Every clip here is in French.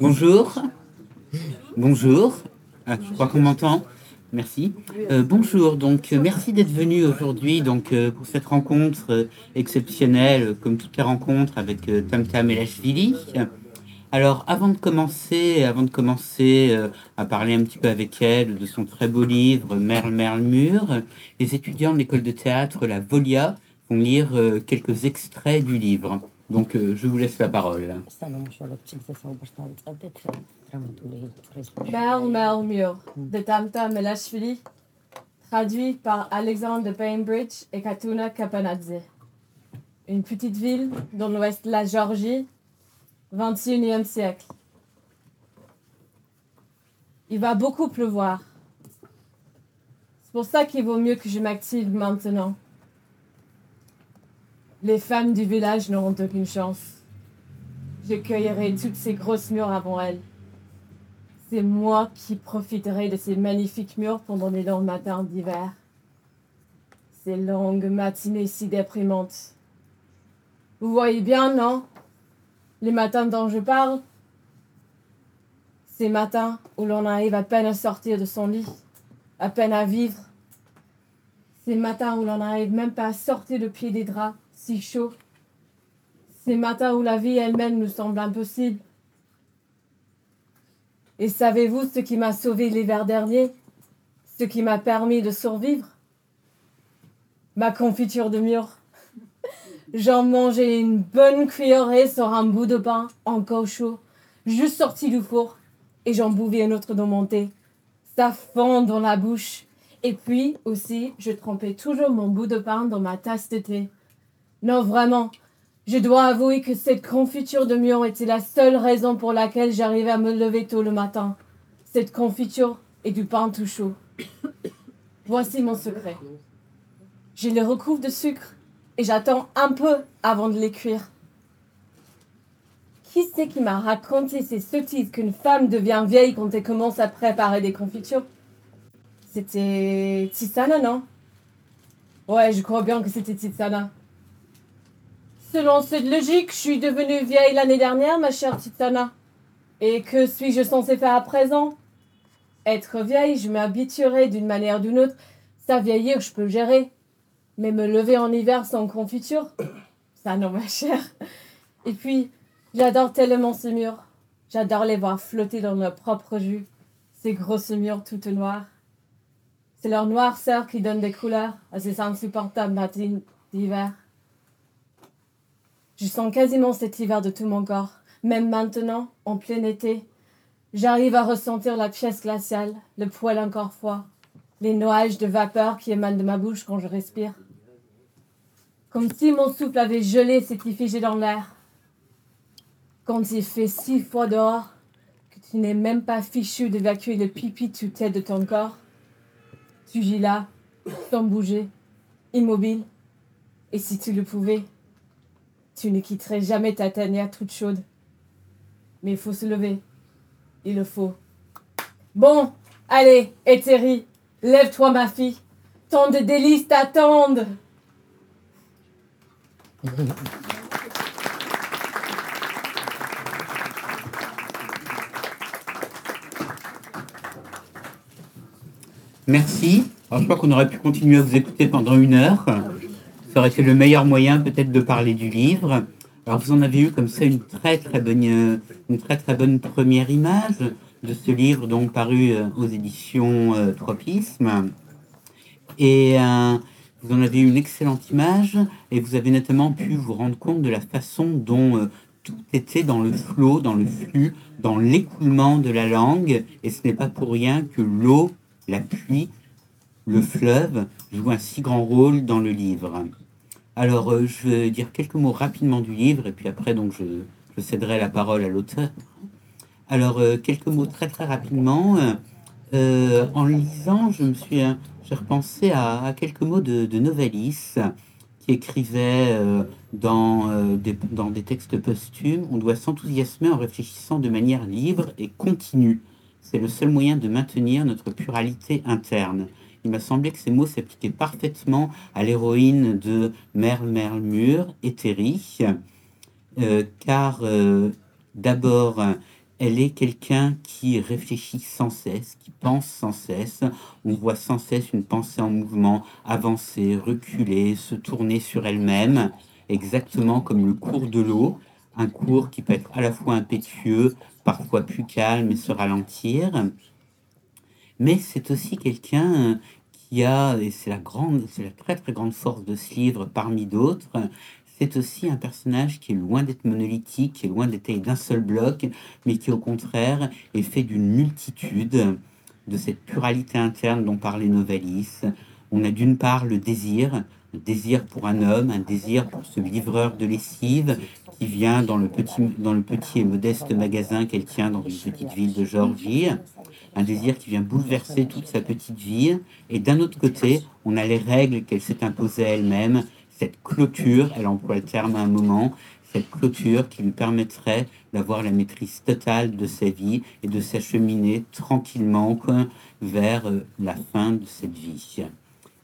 Bonjour. Bonjour. Ah, je crois qu'on m'entend. Merci. Euh, bonjour. Donc, euh, merci d'être venu aujourd'hui donc euh, pour cette rencontre exceptionnelle, comme toutes les rencontres avec Tam Tam et Lachvili. Alors, avant de commencer, avant de commencer à parler un petit peu avec elle de son très beau livre Merle Merle Mur, les étudiants de l'école de théâtre La Volia vont lire quelques extraits du livre. Donc, je vous laisse la parole. Merle Merle Mur de Tamta Melashvili, traduit par Alexandre de Bainbridge et Katuna Kapanadze. Une petite ville dans l'ouest de la Géorgie, 21e siècle. Il va beaucoup pleuvoir. C'est pour ça qu'il vaut mieux que je m'active maintenant. Les femmes du village n'auront aucune chance. Je cueillerai toutes ces grosses murs avant elles. C'est moi qui profiterai de ces magnifiques murs pendant les longs matins d'hiver. Ces longues matinées si déprimantes. Vous voyez bien, non? Les matins dont je parle Ces matins où l'on arrive à peine à sortir de son lit, à peine à vivre. Ces matins où l'on n'arrive même pas à sortir le pied des draps si chaud. Ces matins où la vie elle-même nous semble impossible. Et savez-vous ce qui m'a sauvé l'hiver dernier? Ce qui m'a permis de survivre? Ma confiture de mûre. J'en mangeais une bonne cuillerée sur un bout de pain encore chaud, juste sorti du four, et j'en bouvais une autre dans mon thé. Ça fond dans la bouche. Et puis aussi, je trempais toujours mon bout de pain dans ma tasse de thé. Non, vraiment, je dois avouer que cette confiture de mûre était la seule raison pour laquelle j'arrivais à me lever tôt le matin. Cette confiture et du pain tout chaud. Voici mon secret. Je les recouvre de sucre et j'attends un peu avant de les cuire. Qui c'est qui m'a raconté ces sottises qu'une femme devient vieille quand elle commence à préparer des confitures? C'était Titsana, non? Ouais, je crois bien que c'était Titsana. Selon cette logique, je suis devenue vieille l'année dernière, ma chère Titana. Et que suis-je censée faire à présent? Être vieille, je m'habituerai d'une manière ou d'une autre. Ça vieillir, je peux gérer. Mais me lever en hiver sans confiture Ça non, ma chère. Et puis, j'adore tellement ces murs. J'adore les voir flotter dans leur propre jus. Ces grosses murs toutes noires. C'est leur noirceur qui donne des couleurs à ces insupportables matins d'hiver. Je sens quasiment cet hiver de tout mon corps. Même maintenant, en plein été, j'arrive à ressentir la pièce glaciale, le poil encore froid, les nuages de vapeur qui émanent de ma bouche quand je respire. Comme si mon souffle avait gelé s'était figé dans l'air. Quand il fait si froid dehors que tu n'es même pas fichu d'évacuer le pipi sous tête de ton corps, tu gis là, sans bouger, immobile. Et si tu le pouvais, tu ne quitterais jamais ta tanière toute chaude. Mais il faut se lever. Il le faut. Bon, allez, Éthérie, lève-toi, ma fille. Tant de délices t'attendent. Merci. Alors, je crois qu'on aurait pu continuer à vous écouter pendant une heure ça aurait été le meilleur moyen peut-être de parler du livre. Alors vous en avez eu comme ça une très très bonne, une très très bonne première image de ce livre donc paru euh, aux éditions euh, Tropisme. Et euh, vous en avez eu une excellente image et vous avez notamment pu vous rendre compte de la façon dont tout était dans le flot, dans le flux, dans l'écoulement de la langue. Et ce n'est pas pour rien que l'eau, la pluie, le fleuve joue un si grand rôle dans le livre. Alors, euh, je vais dire quelques mots rapidement du livre, et puis après, donc, je, céderai la parole à l'auteur. Alors, euh, quelques mots très très rapidement. Euh, en lisant, je me suis, j'ai repensé à, quelques mots de, Novalis, qui écrivait dans des textes posthumes On doit s'enthousiasmer en réfléchissant de manière libre et continue. C'est le seul moyen de maintenir notre pluralité interne il m'a semblé que ces mots s'appliquaient parfaitement à l'héroïne de Merle Mur, Éthérie, euh, car euh, d'abord, elle est quelqu'un qui réfléchit sans cesse, qui pense sans cesse. On voit sans cesse une pensée en mouvement, avancer, reculer, se tourner sur elle-même, exactement comme le cours de l'eau, un cours qui peut être à la fois impétueux, parfois plus calme et se ralentir. Mais c'est aussi quelqu'un qui a, et c'est la grande, c'est la très très grande force de ce livre parmi d'autres, c'est aussi un personnage qui est loin d'être monolithique, qui est loin d'être d'un seul bloc, mais qui au contraire est fait d'une multitude de cette pluralité interne dont parlait Novalis. On a d'une part le désir, un désir pour un homme, un désir pour ce livreur de lessive qui vient dans le petit, dans le petit et modeste magasin qu'elle tient dans une petite ville de Géorgie, un désir qui vient bouleverser toute sa petite vie. Et d'un autre côté, on a les règles qu'elle s'est imposées elle-même, cette clôture, elle emploie le terme à un moment, cette clôture qui lui permettrait d'avoir la maîtrise totale de sa vie et de s'acheminer tranquillement vers euh, la fin de cette vie.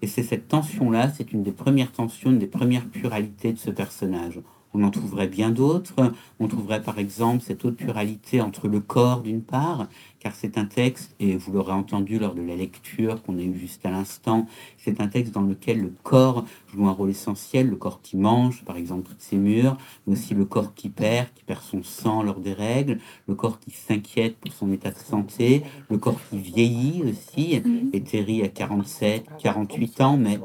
Et c'est cette tension-là, c'est une des premières tensions, une des premières pluralités de ce personnage. On en trouverait bien d'autres. On trouverait par exemple cette autre pluralité entre le corps d'une part, car c'est un texte, et vous l'aurez entendu lors de la lecture qu'on a eue juste à l'instant, c'est un texte dans lequel le corps joue un rôle essentiel, le corps qui mange, par exemple, toutes ces murs, mais aussi le corps qui perd, qui perd son sang lors des règles, le corps qui s'inquiète pour son état de santé, le corps qui vieillit aussi, et Terry a 47, 48 ans, mais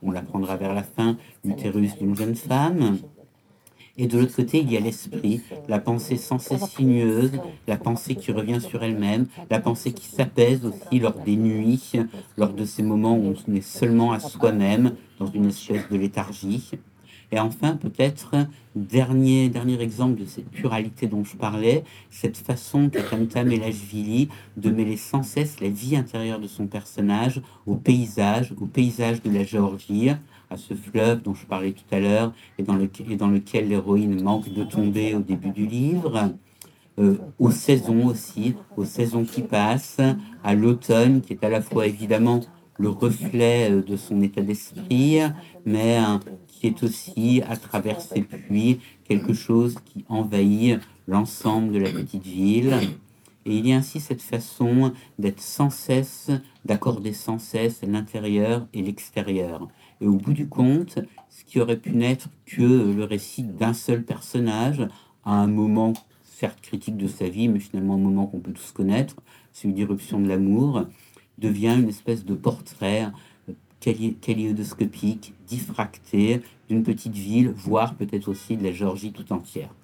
on l'apprendra vers la fin, l'utérus d'une jeune femme. Et de l'autre côté, il y a l'esprit, la pensée sans cesse sinueuse, la pensée qui revient sur elle-même, la pensée qui s'apaise aussi lors des nuits, lors de ces moments où on est seulement à soi-même, dans une espèce de léthargie. Et enfin, peut-être, dernier, dernier exemple de cette pluralité dont je parlais, cette façon qu'a Tamtam Elashvili de mêler sans cesse la vie intérieure de son personnage au paysage, au paysage de la Géorgie, à ce fleuve dont je parlais tout à l'heure et dans, et dans lequel l'héroïne manque de tomber au début du livre. Euh, aux saisons aussi, aux saisons qui passent, à l'automne qui est à la fois évidemment le reflet euh, de son état d'esprit, mais euh, qui est aussi, à travers ses pluies, quelque chose qui envahit l'ensemble de la petite ville. Et il y a ainsi cette façon d'être sans cesse, d'accorder sans cesse l'intérieur et l'extérieur. Et au bout du compte, ce qui aurait pu n'être que le récit d'un seul personnage, à un moment certes critique de sa vie, mais finalement un moment qu'on peut tous connaître, celui d'irruption de l'amour, devient une espèce de portrait kaléidoscopique, diffracté d'une petite ville, voire peut-être aussi de la Géorgie tout entière.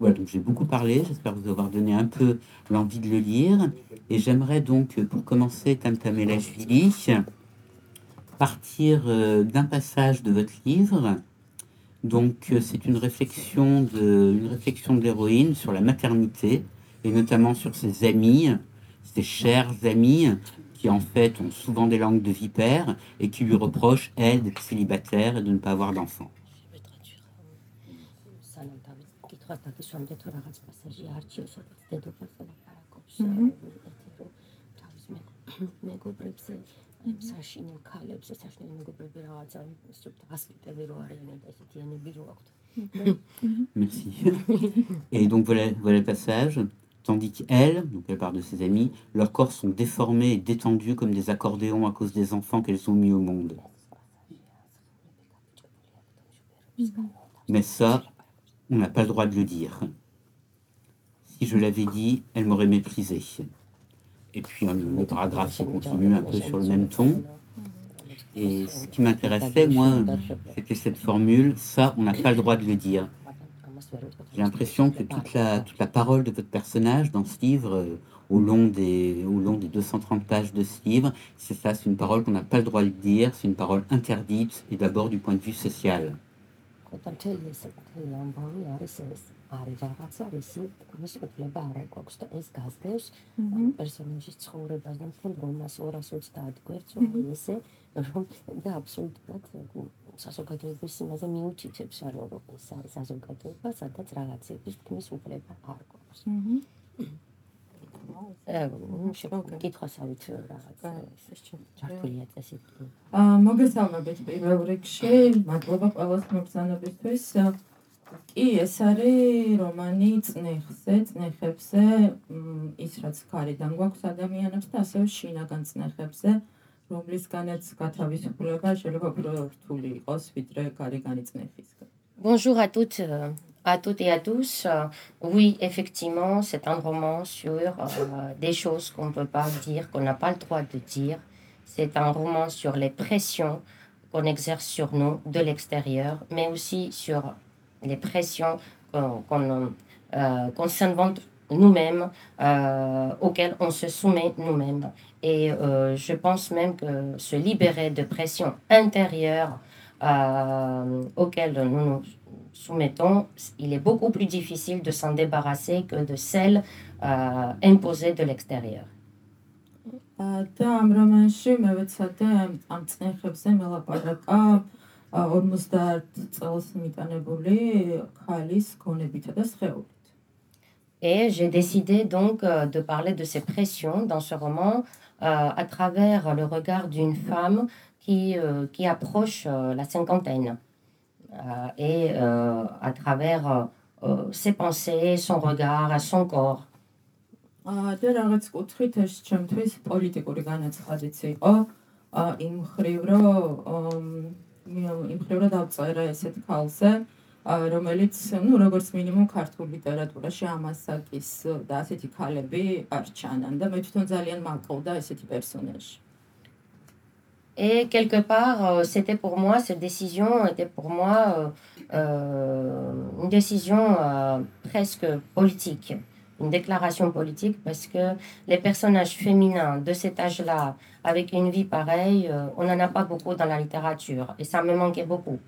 Voilà, donc j'ai beaucoup parlé, j'espère vous avoir donné un peu l'envie de le lire. Et j'aimerais donc, pour commencer, Tamtamelashvili, partir euh, d'un passage de votre livre. Donc, euh, c'est une réflexion de, une réflexion de l'héroïne sur la maternité et notamment sur ses amis, ses chers amis qui en fait ont souvent des langues de vipère et qui lui reprochent, elle, d'être célibataire et de ne pas avoir d'enfants. Merci. Et donc voilà, voilà le passage. Tandis qu'elles, donc elle parle de ses amis, leurs corps sont déformés et détendus comme des accordéons à cause des enfants qu'elles ont mis au monde. Mais ça, on n'a pas le droit de le dire. Si je l'avais dit, elle m'aurait méprisé. Et puis le paragraphe continue un peu sur le même ton. Et ce qui m'intéressait, moi, c'était cette formule, ça, on n'a pas le droit de le dire. J'ai l'impression que toute la, toute la parole de votre personnage dans ce livre, euh, au, long des, au long des 230 pages de ce livre, c'est ça, c'est une parole qu'on n'a pas le droit de dire, c'est une parole interdite, et d'abord du point de vue social. არის რაღაცა რისი მის უფლება არ აქვს და ეს გასდევს პერსონაჟის ცხოვრებას და მთელ გონას 230 გვერდს ისე რომ და აბსოლუტურად საზოგადოების იმაზე მიუჩითებს ანუ რომ ეს არის საზოგადოება სადაც რაღაცების თქმის უფლება არ გვაქვს. კითხვასავით რაღაცა ჩართულია წესით აა მოგესალმებით პირველ რიგში მადლობა ყველას მოგზანობისთვის კი ეს არის რომანი წნეხზე, წნეხებზე, ის რაც გარედან გვაქვს ადამიანებს და ასევე შინაგან წნეხებზე, რომლისგანაც გათავისუფლება შეიძლება უფრო რთული იყოს ვიდრე გარეგანი წნეხისგან. Bonjour à toutes, euh, à toutes et à tous. Euh, Oui, effectivement, c'est un roman sur euh, des choses qu'on ne peut pas dire, qu'on n'a pas le droit de dire. C'est un roman sur les pressions qu'on exerce sur nous de l'extérieur, mais aussi sur les pressions qu'on qu'on, euh, s'invente nous-mêmes, euh, auxquelles on se soumet nous-mêmes. Et euh, je pense même que se libérer de pressions intérieures euh, auxquelles nous nous soumettons, il est beaucoup plus difficile de s'en débarrasser que de celles imposées de l'extérieur. ა, და ამ რომანში მე ვეცადე ამ- ამ წნეხებზე მელაპარაკა ა, 50 წელს მიტანებული ქალის გონებითა და სხეულით. Et j'ai décidé donc euh, de parler de ces pressions dans ce roman euh, à travers le regard d'une femme qui, euh, qui approche euh, la cinquantaine Euh, et euh, à travers euh, euh, ses pensées, son regard, son corps. ა, და რაღაც კუთხით ეს ჩემთვის პოლიტიკური განაცხადიც იყო ა, იმ ხრივ რომ ომ, მე- იმ ხრივ რომ დავწერე ესეთ ქალზე რომელიც ნუ როგორც მინიმუმ ქართულ ლიტერატურაში ამასაკის და ასეთი ქალები არ ჩანან და მე თვითონ ძალიან მაყავდა ესეთი პერსონაჟი. Et quelque part, euh, c'était pour moi, cette décision était pour moi euh, euh, une décision euh, presque politique, une déclaration politique, parce que les personnages féminins de cet âge-là, avec une vie pareille, euh, on n'en a pas beaucoup dans la littérature, et ça me manquait beaucoup.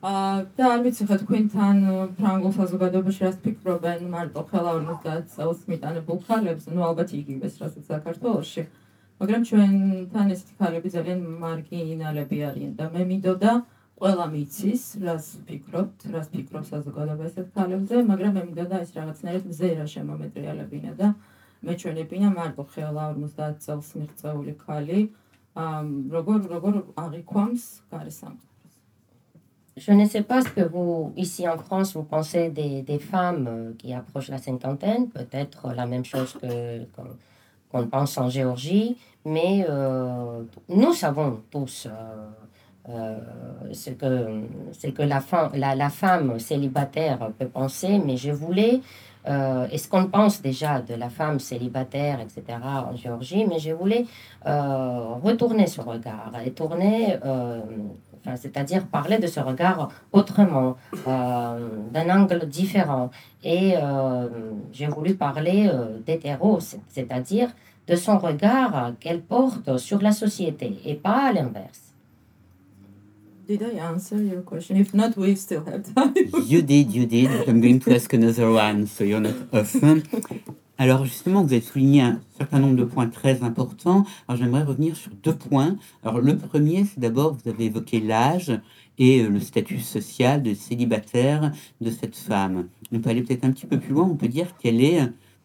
ა და არ ვიცი ხა თქვენთან ფრანგულ საზოგადოებაში რას ფიქრობენ მარტო ხელა 50 წელს მიტანებულ ქალებს, ნუ ალბათ იგივეს რასაც საქართველოში. მაგრამ ჩვენთან ესეთი ქალები ძალიან მარგინალები არიან და მე მინდოდა ყველა მიცის, რას ფიქრობთ, რას ფიქრობს საზოგადოება ესეთ ქალებზე, მაგრამ მე მინდოდა ეს რაღაცნაირად მზერა შემომეტრიალებინა და მეჩვენებინა მარტო ხელა 50 წელს მიღწეული ქალი, ამ როგორ როგორ აღიქვამს გარესამყაროს. Je ne sais pas ce que vous, ici en France, vous pensez des, des femmes euh, qui approchent la cinquantaine, peut-être la même chose que qu'on qu'on pense en Géorgie, mais euh, nous savons tous euh, euh, ce que, ce que la, femme, la, la femme célibataire peut penser, mais je voulais, euh, et ce qu'on pense déjà de la femme célibataire, etc., en Géorgie, mais je voulais euh, retourner ce regard et tourner, euh, enfin, c'est-à-dire parler de ce regard autrement, d'un angle différent. Et j'ai voulu parler d'hétéro, c'est- c'est-à-dire de son regard qu'elle porte sur la société et pas à l'inverse. Did I answer your question? If not, we still have time. You did, you did. I'm going to ask another one, so you're not off. Alors justement, vous avez souligné un certain nombre de points très importants. Alors j'aimerais revenir sur deux points. Alors le premier, c'est d'abord, vous avez évoqué l'âge et euh, le statut social de célibataire de cette femme. On peut aller peut-être un petit peu plus loin, on peut dire qu'elle est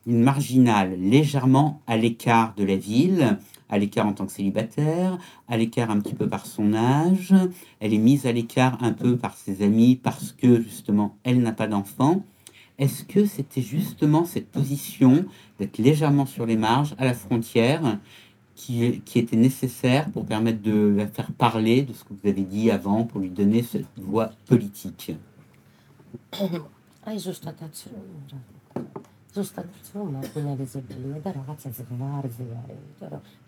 une marginale, légèrement à l'écart de la ville, à l'écart en tant que célibataire, à l'écart un petit peu par son âge, elle est mise à l'écart un peu par ses amis parce que justement elle n'a pas d'enfant. Est-ce que c'était justement cette position d'être légèrement sur les marges, à la frontière, qui, qui était nécessaire pour permettre de la faire parler de ce que vous avez dit avant, pour lui donner cette voix politique?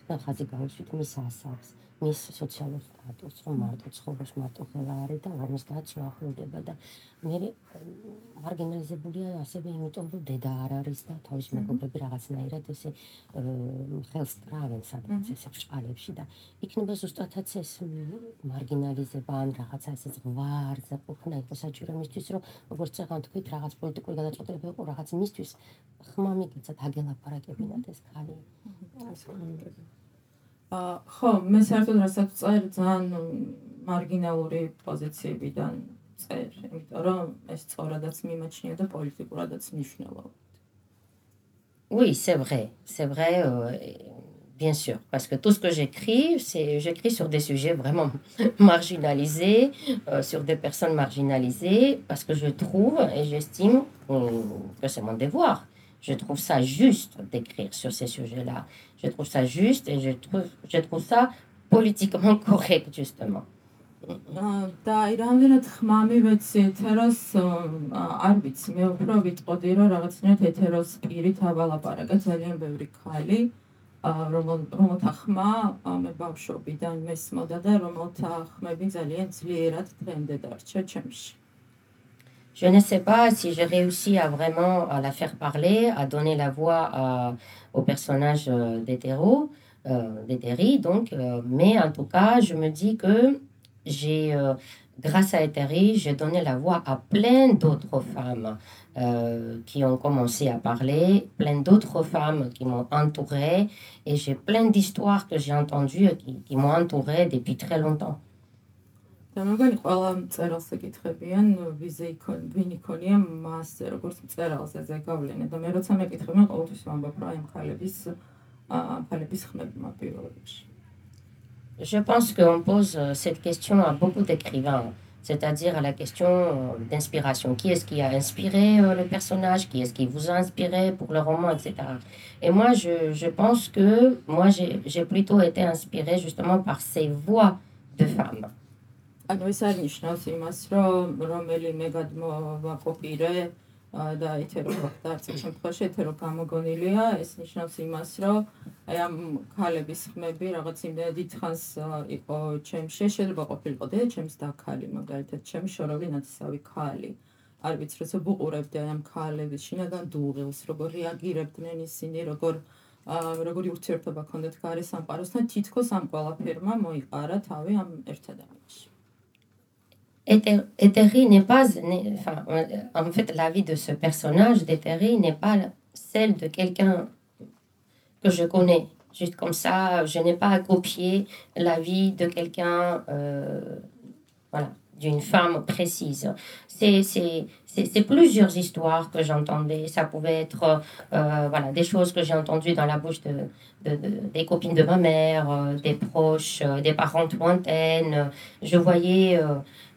და ხაზი გავუსვით მის ასაკს, მის სოციალურ სტატუსს, რომ მარტო ცხოვრობს მარტო ხელა არის და 50-ს მოახლოვდება და მე მარგინალიზებულია ასევე იმიტომ რომ დედა არ არის და თავის მეგობრები რაღაცნაირად ესე ხელს კრავენ სადღაც ესე ბრჭყალებში და იქნება ზუსტადაც ეს მარგინალიზება ან რაღაცა ესე ზღვარზე ყოფნა იყო საჭირო მისთვის რომ როგორც წეგან თქვით რაღაც პოლიტიკური გადაწყვეტილება იყო რაღაც მისთვის ხმა მიგეცათ აგელაპარაკებინათ ეს ხალი ა ხო, მე საერთოდ რასაც წერ ძალიან მარგინალური პოზიციებიდან წერ, იმიტომ რომ ეს სწორადაც მიმაჩნია და პოლიტიკურადაც მნიშვნელოვანია. Oui, c'est vrai, c'est vrai. euh, et bien sûr, parce que tout ce que j'écris, c'est j'écris sur des sujets vraiment marginalisés, euh, sur des personnes marginalisées, parce que je trouve et j'estime euh, que c'est mon devoir. Je trouve ça juste d'écrire sur ces sujets-là. Je trouve ça juste et je trouve, je trouve ça politiquement correct, justement. და აი რამდენად ხმამი ვეცი ეთეროს არ ვიცი მე უფრო ვიტყოდი რომ რაღაცნაირად ეთეროს პირით ავალაპარაკე ძალიან ბევრი ხალი რომელთა ხმა მე ბავშვობიდან მესმოდა და რომელთა ხმები ძალიან dzლიერად დღემდე დარჩა ჩემში Je ne sais pas si j'ai réussi à vraiment la faire parler, à donner la voix à, au personnage d'hétéro, euh, donc, euh, mais en tout cas, je me dis que j'ai, euh, grâce à Eteri, j'ai donné la voix à plein d'autres femmes euh, qui ont commencé à parler, plein d'autres femmes qui m'ont entourée, et j'ai plein d'histoires que j'ai entendues qui, qui m'ont entourée depuis très longtemps. და მეგონი ყველა მწერალს ეკითხებიან ვიზე იქონ ვინ იქონია მასზე როგორც მწერალს ეზე გავლენა და მე როცა მეკითხები მე ყოველთვის ვამბობ რომ აი მხალების მხალების ხმები მაპირობებში Je pense qu'on pose euh, cette question à beaucoup d'écrivains, c'est-à-dire à la question euh, d'inspiration. Qui est-ce qui a inspiré euh, le personnage Qui est-ce qui vous a inspiré pour le roman, etc. Et moi, je, je pense que moi, j'ai plutôt été inspirée justement par ces voix de femmes. და ეთერო ხდა არც შემთხვევაში ეთერო გამოგონილია. ეს ნიშნავს იმას რომ აი ამ ქალების ხმები რაღაც იმდენად დიდხანს იყო ჩემში შეიძლება ყოფილიყო და ჩემს და ქალი მაგალითად ჩემი შოროვი ნაცისავი ქალი. არ ვიცი როცა ვუყურებდი ამ ქალების შინაგან დუღილს როგორ რეაგირებდნენ ისინი როგორ როგორი ურთიერთობა ქონდათ ქარი სამყაროსთან თითქოს ამ ყველაფერმა მოიყარა თავი ამ ერთ ადამიანში Eteri n'est pas, enfin, en fait, la vie de ce personnage d'Eteri n'est pas celle de quelqu'un que je connais. Juste comme ça, je n'ai pas à copier la vie de quelqu'un, euh, voilà, d'une femme précise. C'est plusieurs histoires que j'entendais. Ça pouvait être euh, voilà, des choses que j'ai entendues dans la bouche de, des copines de ma mère, euh, des proches, des parentes lointaines. Je voyais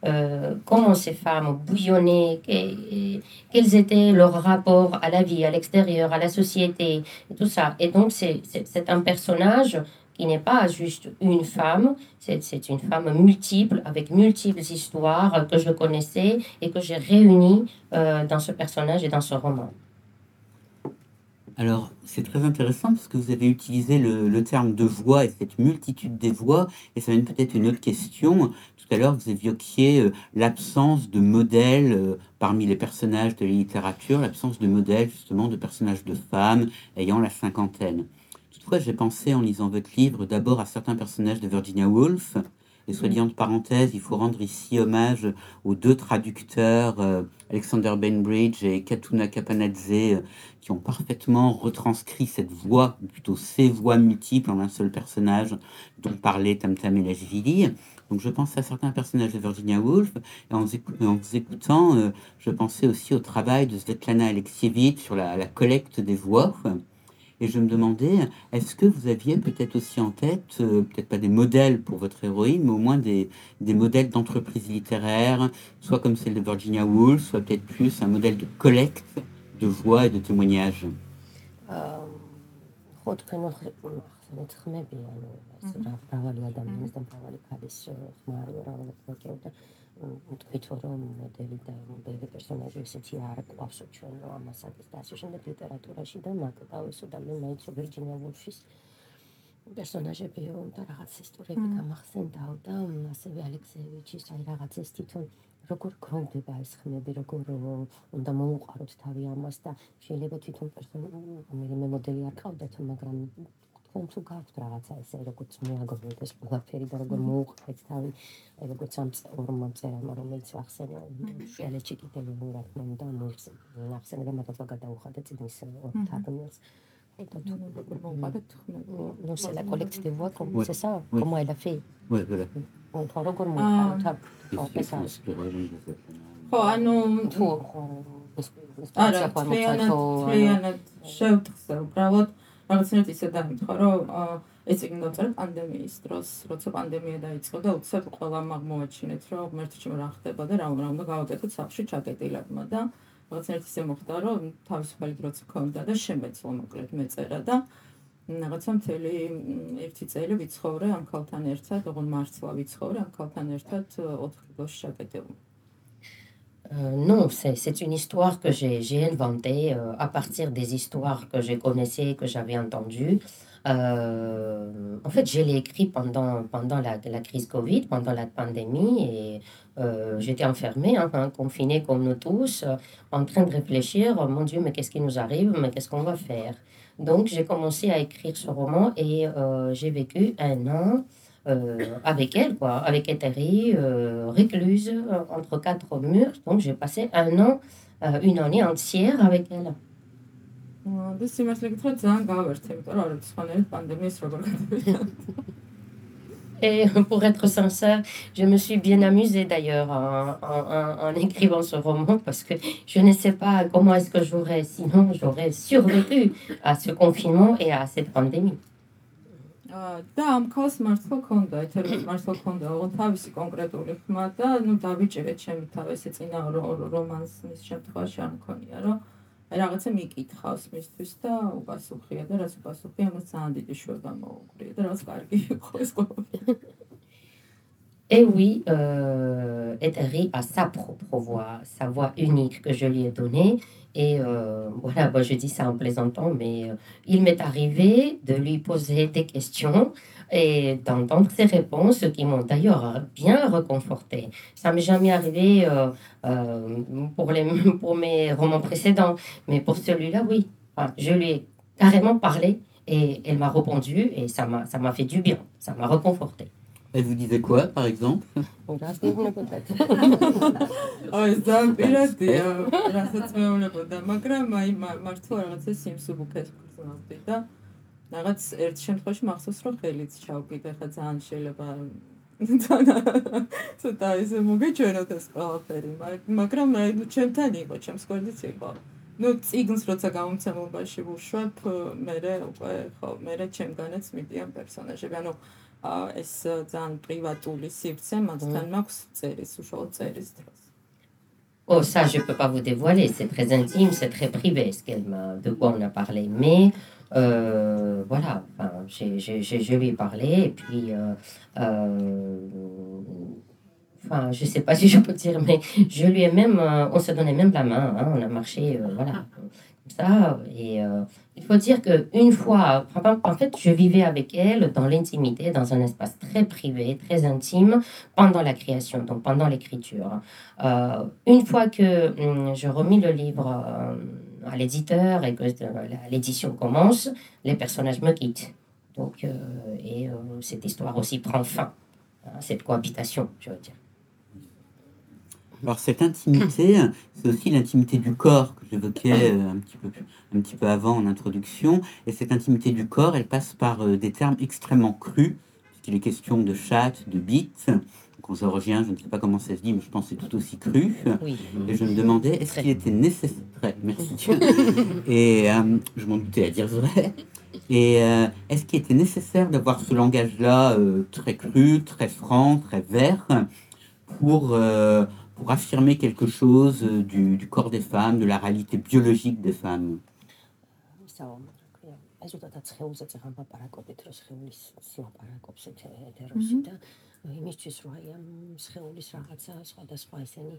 euh, comment ces femmes bouillonnaient, quels étaient leurs rapports à la vie, à l'extérieur, à la société, et tout ça. Et donc, c'est un personnage qui n'est pas juste une femme, c'est une femme multiple, avec multiples histoires que je connaissais et que j'ai réunies euh, dans ce personnage et dans ce roman. Alors, c'est très intéressant parce que vous avez utilisé le, terme de voix et cette multitude des voix, et ça mène peut-être une autre question. Tout à l'heure, vous évoquiez euh, l'absence de modèles euh, parmi les personnages de la littérature, l'absence de modèles justement de personnages de femmes ayant la cinquantaine. J'ai pensé en lisant votre livre d'abord à certains personnages de Virginia Woolf, et soit dit entre parenthèses, il faut rendre ici hommage aux deux traducteurs, euh, Alexander Bainbridge et Katuna Kapanadze, euh, qui ont parfaitement retranscrit cette voix, plutôt ces voix multiples en un seul personnage dont parlait Tam Tam et Lashvili. Donc je pense à certains personnages de Virginia Woolf, et en vous, écoutant, euh, je pensais aussi au travail de Svetlana Alexievich sur la, la collecte des voix. Et je me demandais, est-ce que vous aviez peut-être aussi en tête, euh, peut-être pas des modèles pour votre héroïne, mais au moins des, des modèles d'entreprise littéraire, soit comme celle de Virginia Woolf, soit peut-être plus un modèle de collecte de voix et de témoignages თვითონ რომ მოდელი და მოდელი პერსონაჟი ესეთი არ ყავს ჩვენ ამასაც და ასე შემდეგ ლიტერატურაში და მაგდავესო და მე მაინც ვირჯინია ვულფის პერსონაჟები და რაღაც ისტორიები გამახსენდაო და ასევე ალექსეევიჩის აი რაღაც ეს თვითონ როგორ გროვდება ეს ხმები როგორ უნდა მოუყაროთ თავი ამას და შეიძლება თვითონ პერსონაჟი მე მოდელი არ ყავდათ მაგრამ თქვენ თუ გაქვთ რაღაცა ესე როგორც მეაგროვეთ ეს ყველაფერი და როგორ მოუყრეთ თავი როგორც ამ ორმა წერამა რომელიც ახსენე შელეჩი კიდევ უნდა მომდა მოიხსენ და მაგათ გადაუხადე წინის თარგმნელს. Non, c'est la collecte des voix, comme c'est ça, comment elle a fait. Oui, voilà. On prend le gourmand, on fait ça. ხო ანუ თუ არა თლიანად თლიანად შევთხსე უბრალოდ რაღაცნაირად ისე დამითხა რომ ეს იგი დავწერე პანდემიის დროს, როცა პანდემია დაიწყო და უცებ ყველამ აღმოაჩინეთ, რომ ღმერთი რა ხდება და რა რა უნდა გავაკეთოთ სახში ჩაკეტილებმა და რაღაც ერთ ისე მოხდა, რომ თავისუფალი დროც ქონდა და შემეძლო მოკლედ მეწერა და რაღაცა მთელი ერთი წელი ვიცხოვრე ამ ქალთან ერთად, ოღონ მართლა ვიცხოვრე ამ ქალთან ერთად 4 დღეში ჩაკეტილ. Euh, non, c'est une histoire que j'ai inventée euh, à partir des histoires que je connaissais, que j'avais entendues. Euh, en fait, je l'ai écrit pendant, pendant la, la, crise Covid, pendant la pandémie, et j'étais enfermée, hein, hein, confinée comme nous tous, en train de réfléchir, mon Dieu, mais qu'est-ce qui nous arrive, mais qu'est-ce qu'on va faire? Donc, j'ai commencé à écrire ce roman et j'ai vécu un an avec elle, quoi, avec Eteri, euh, récluse euh, entre quatre murs. Donc j'ai passé un an, une année entière avec elle. Et pour être sincère, je me suis bien amusée d'ailleurs en, en, en, écrivant ce roman parce que je ne sais pas comment est-ce que j'aurais, sinon j'aurais survécu à ce confinement et à cette pandémie. და ამ ქალს მართლა ქონდა, ეთეროს მართლა ქონდა, ოღონდ თავისი კონკრეტული ხმა და ნუ დავიჭერეთ ჩემი თავი ესე წინა რომანს მის შემთხვევაში არ მქონია, რომ რაღაცა მიკითხავს მისთვის და უპასუხია და რაც უპასუხია, მას ძალიან დიდი შვება მოუგრია და რაც კარგი იყო ეს ყველაფერი. Et oui, euh, Eteri a sa propre voix, sa voix unique que je lui ai donnée. Et euh, voilà, moi je dis ça en plaisantant, mais euh, il m'est arrivé de lui poser des questions et d'entendre ses réponses qui m'ont d'ailleurs bien reconforté. Ça m'est jamais arrivé pour, les, pour mes romans précédents, mais pour celui-là, oui. je lui ai carrément parlé et elle m'a répondu et ça m'a fait du bien, ça m'a reconforté. Elle vous disait quoi, par exemple? აი ძალიან პირადია, რასაც მეუბნებოდა, მაგრამ აი მართლა რაღაცა სიმსუბუქეს გრძნობდი და რაღაც ერთ შემთხვევაში მახსოვს რომ ხელიც ჩავკიდე, ხა ძალიან შეიძლება ცოტა ისე მოგეჩვენოთ ეს ყველაფერი, მაგრამ აი ჩემთან იყო, ჩემს გვერდით იყო. ну ციგნს როცა გამომცემლობაში ვუშვებ, მე უკვე ხო, მე ჩემგანაც მიდიან პერსონაჟები, ანუ ეს ძალიან პრივატული სივრცე მასთან მაქვს წერის უშუალოდ წერის დროს. Oh, ça, je ne peux pas vous dévoiler, c'est très intime, c'est très privé ce qu'elle m'a, de quoi on a parlé. Mais euh, voilà, enfin, j'ai, j'ai, je lui ai parlé et puis, euh, euh, enfin, je ne sais pas si je peux dire, mais je lui ai même, on se donnait même la main, hein, on a marché, voilà, comme ça. Et il faut dire qu'une fois, en fait, je vivais avec elle dans l'intimité, dans un espace très privé, très intime, pendant la création, donc pendant l'écriture. Euh, une fois que hum, je remis le livre euh, à l'éditeur et que l'édition commence, les personnages me quittent. Donc, euh, et cette histoire aussi prend fin, hein, cette cohabitation, je veux dire. Alors cette intimité, c'est aussi l'intimité du corps que j'évoquais euh, un, petit peu, un petit peu avant en introduction. Et cette intimité du corps, elle passe par euh, des termes extrêmement crus, puisqu'il est question de chatte, de bite. Quand je reviens, je ne sais pas comment ça se dit, mais je pense que c'est tout aussi cru. Et je me demandais, est-ce qu'il était nécessaire... Merci. Et euh, je m'en doutais à dire vrai. Et est-ce qu'il était nécessaire d'avoir ce langage-là très cru, très franc, très vert, pour pour affirmer quelque chose euh, du, du, corps des femmes, de la réalité biologique des femmes. იმისთვის რომ აი ამ სხეულის რაღაცა სხვადასხვა ესენი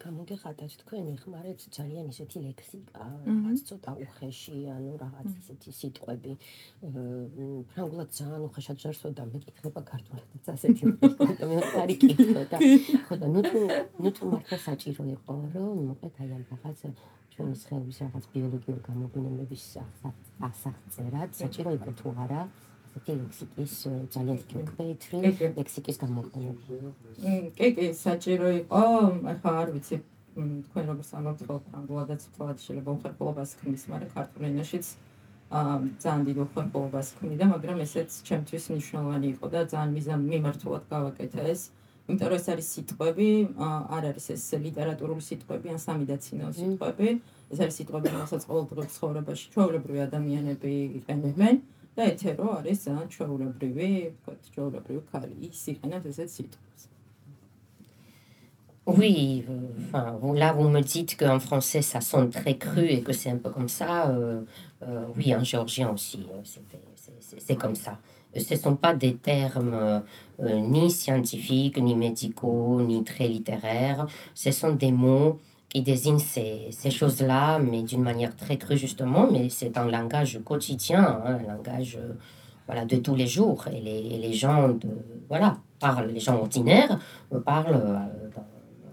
გამოგეხადათ თქვენ ეხმარეთ ძალიან ისეთი ლექსიკა რაღაც ცოტა უხეში ანუ რაღაც ისეთი სიტყვები ფრანგულად ძალიან უხეშად ჟარსო და მეკითხება ქართულადაც ასეთი მე არი კითხო და ხო და ნუ თუ ნუ თუ მართლა საჭირო იყო რომ მოყეთ აი ამ რაღაც ჩვენი სხეულის რაღაც ბიოლოგიური გამოგვინებების ასახწერად საჭირო იყო თუ არა ასეთი ლექსიკის ძალიან კეთრი ლექსიკის გამოყენება. კი, კი, საჭირო იყო, ახლა არ ვიცი თქვენ როგორ სამართ ხოლმე ფრანგულადაც თვალად შეიძლება უხერხულობას ქმნის, მაგრამ ქართულ ენაშიც აა ძალიან დიდ უხერხულობას ქმნიდა, მაგრამ ესეც ჩემთვის მნიშვნელოვანი იყო და ძალიან მიზან მიმართულად გავაკეთე ეს. იმიტომ რომ ეს არის სიტყვები, არ არის ეს ლიტერატურული სიტყვები ან სამედიცინო სიტყვები. ეს არის სიტყვები, რომელსაც ყოველდღიურ ცხოვრებაში ჩვეულებრივი ადამიანები იყენებენ. და ეთერო არის ძალიან ჩვეულებრივი, ვთქვათ, ჩვეულებრივი ქალი. ის იყენებს ესეთ სიტყვას. Oui, euh, enfin, vous- là vous me dites qu'en français ça sonne très cru et que c'est un peu comme ça. euh, euh, oui, en géorgien aussi, euh, c'était- c'est- c'est c'est comme ça. Ce ne sont pas des termes euh, euh, ni scientifiques, ni médicaux, ni très littéraires. Ce sont des mots qui désignent ces, ces choses-là, mais d'une manière très crue justement, mais c'est un langage quotidien, hein, un langage euh, voilà, de tous les jours. Et les, et les gens, de, voilà, parlent, les gens ordinaires euh, parlent euh,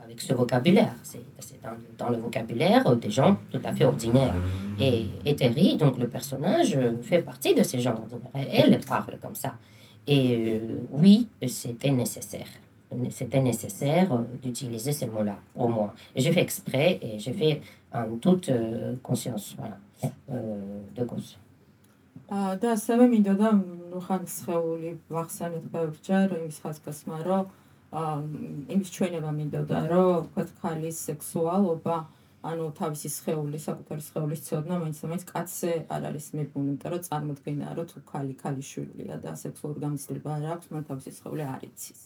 avec ce vocabulaire. C'est dans, dans le vocabulaire des gens tout à fait ordinaires. Et, et Terry, donc le personnage, fait partie de ces gens ordinaires. Elle parle comme ça. Et oui, c'était nécessaire. C'était nécessaire euh, d'utiliser ces mots-là pour moi. Et j'ai fait exprès et j'ai fait en toute euh, conscience, voilà, euh, de cause. და ასევე მინდოდა ნუ ხან სხეული ვახსენოთ ბევრჯერ იმის ხაზგასმა რომ აა იმის ჩვენება მინდოდა რომ ვთქვათ ქალის სექსუალობა ანუ თავისი სხეული საკუთარი სხეულის ცოდნა მაინც და მაინც კაცზე არ არის მიბუნი იმიტომ რომ წარმოქმნა რომ თუ ქალი ქალიშვილია და სექსუალური გამოცდილება არ აქვს მან თავისი სხეული არ იცის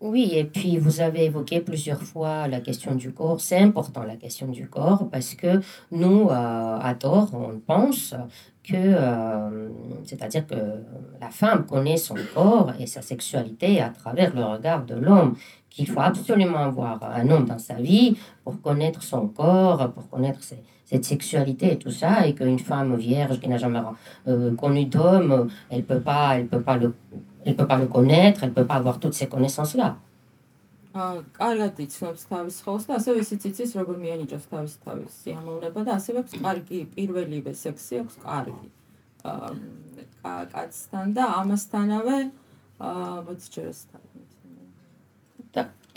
Oui, et puis vous avez évoqué plusieurs fois la question du corps. C'est important la question du corps parce que nous, euh, à tort, on pense que, euh, c'est-à-dire que la femme connaît son corps et sa sexualité à travers le regard de l'homme, qu'il faut absolument avoir un homme dans sa vie pour connaître son corps, pour connaître ses- cette sexualité et tout ça, et qu'une femme vierge qui n'a jamais euh, connu d'homme, elle peut pas, elle peut pas le elle peut pas le connaître, elle peut pas avoir toutes ces connaissances-là. აა კარგად იცნობს თავის სხეულს და ასევე ისიც იცის როგორ მიანიჭოს თავის თავის სიამოვნება და ასევე აქვს კარგი პირველივე სექსი აქვს კარგი აა კა- კაცთან და ამასთანავე აა მოწჭერესთან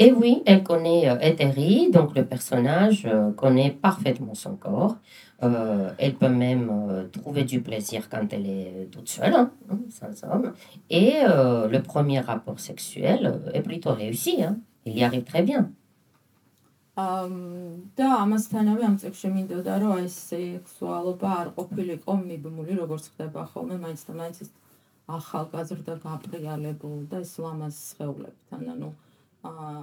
Et oui, elle connaît euh, Eteri, donc le personnage euh, connaît parfaitement son corps. Euh, elle peut même euh, trouver du plaisir quand elle est toute seule, hein, hein, sans homme. Et euh, le premier rapport sexuel euh, est plutôt réussi. hein. Il y arrive très bien. აა და ამასთანავე ამ წიგში მინდოდა რომ აი სექსუალობა არ ყოფილიყო მიბმული როგორც ხდება ხოლმე მაინც და მაინც ის ახალგაზრდა გაპრიალებულ და ის ლამაზ სხეულებთან ანუ აა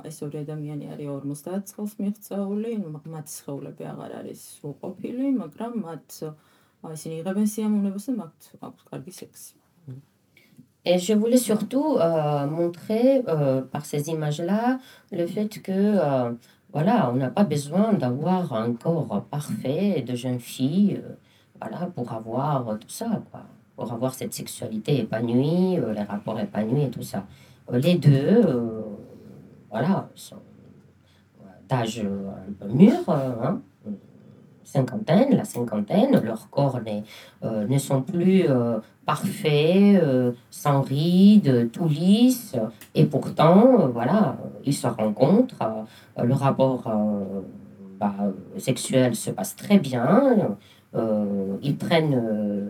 ეს ორი ადამიანი არის 50 წელს მიღწეული მათ სხეულები აღარ არის სრულყოფილი მაგრამ მათ აა, ისინი იღებენ სიამოვნებას და მათ აქვს კარგი სექსი Et je voulais surtout euh, montrer euh, par ces images-là le fait que, euh, voilà, on n'a pas besoin d'avoir un corps parfait de jeune fille, euh, voilà, pour avoir tout ça, quoi. Pour avoir cette sexualité épanouie, euh, les rapports épanouis et tout ça. Euh, les deux, euh, voilà, sont d'âge euh, un peu mûr, euh, hein, cinquantaine, la cinquantaine, leurs corps euh, ne sont plus euh, parfaits, euh, sans rides, tout lisses, et pourtant, euh, voilà, ils se rencontrent, euh, le rapport euh, bah, sexuel se passe très bien, euh, ils prennent euh,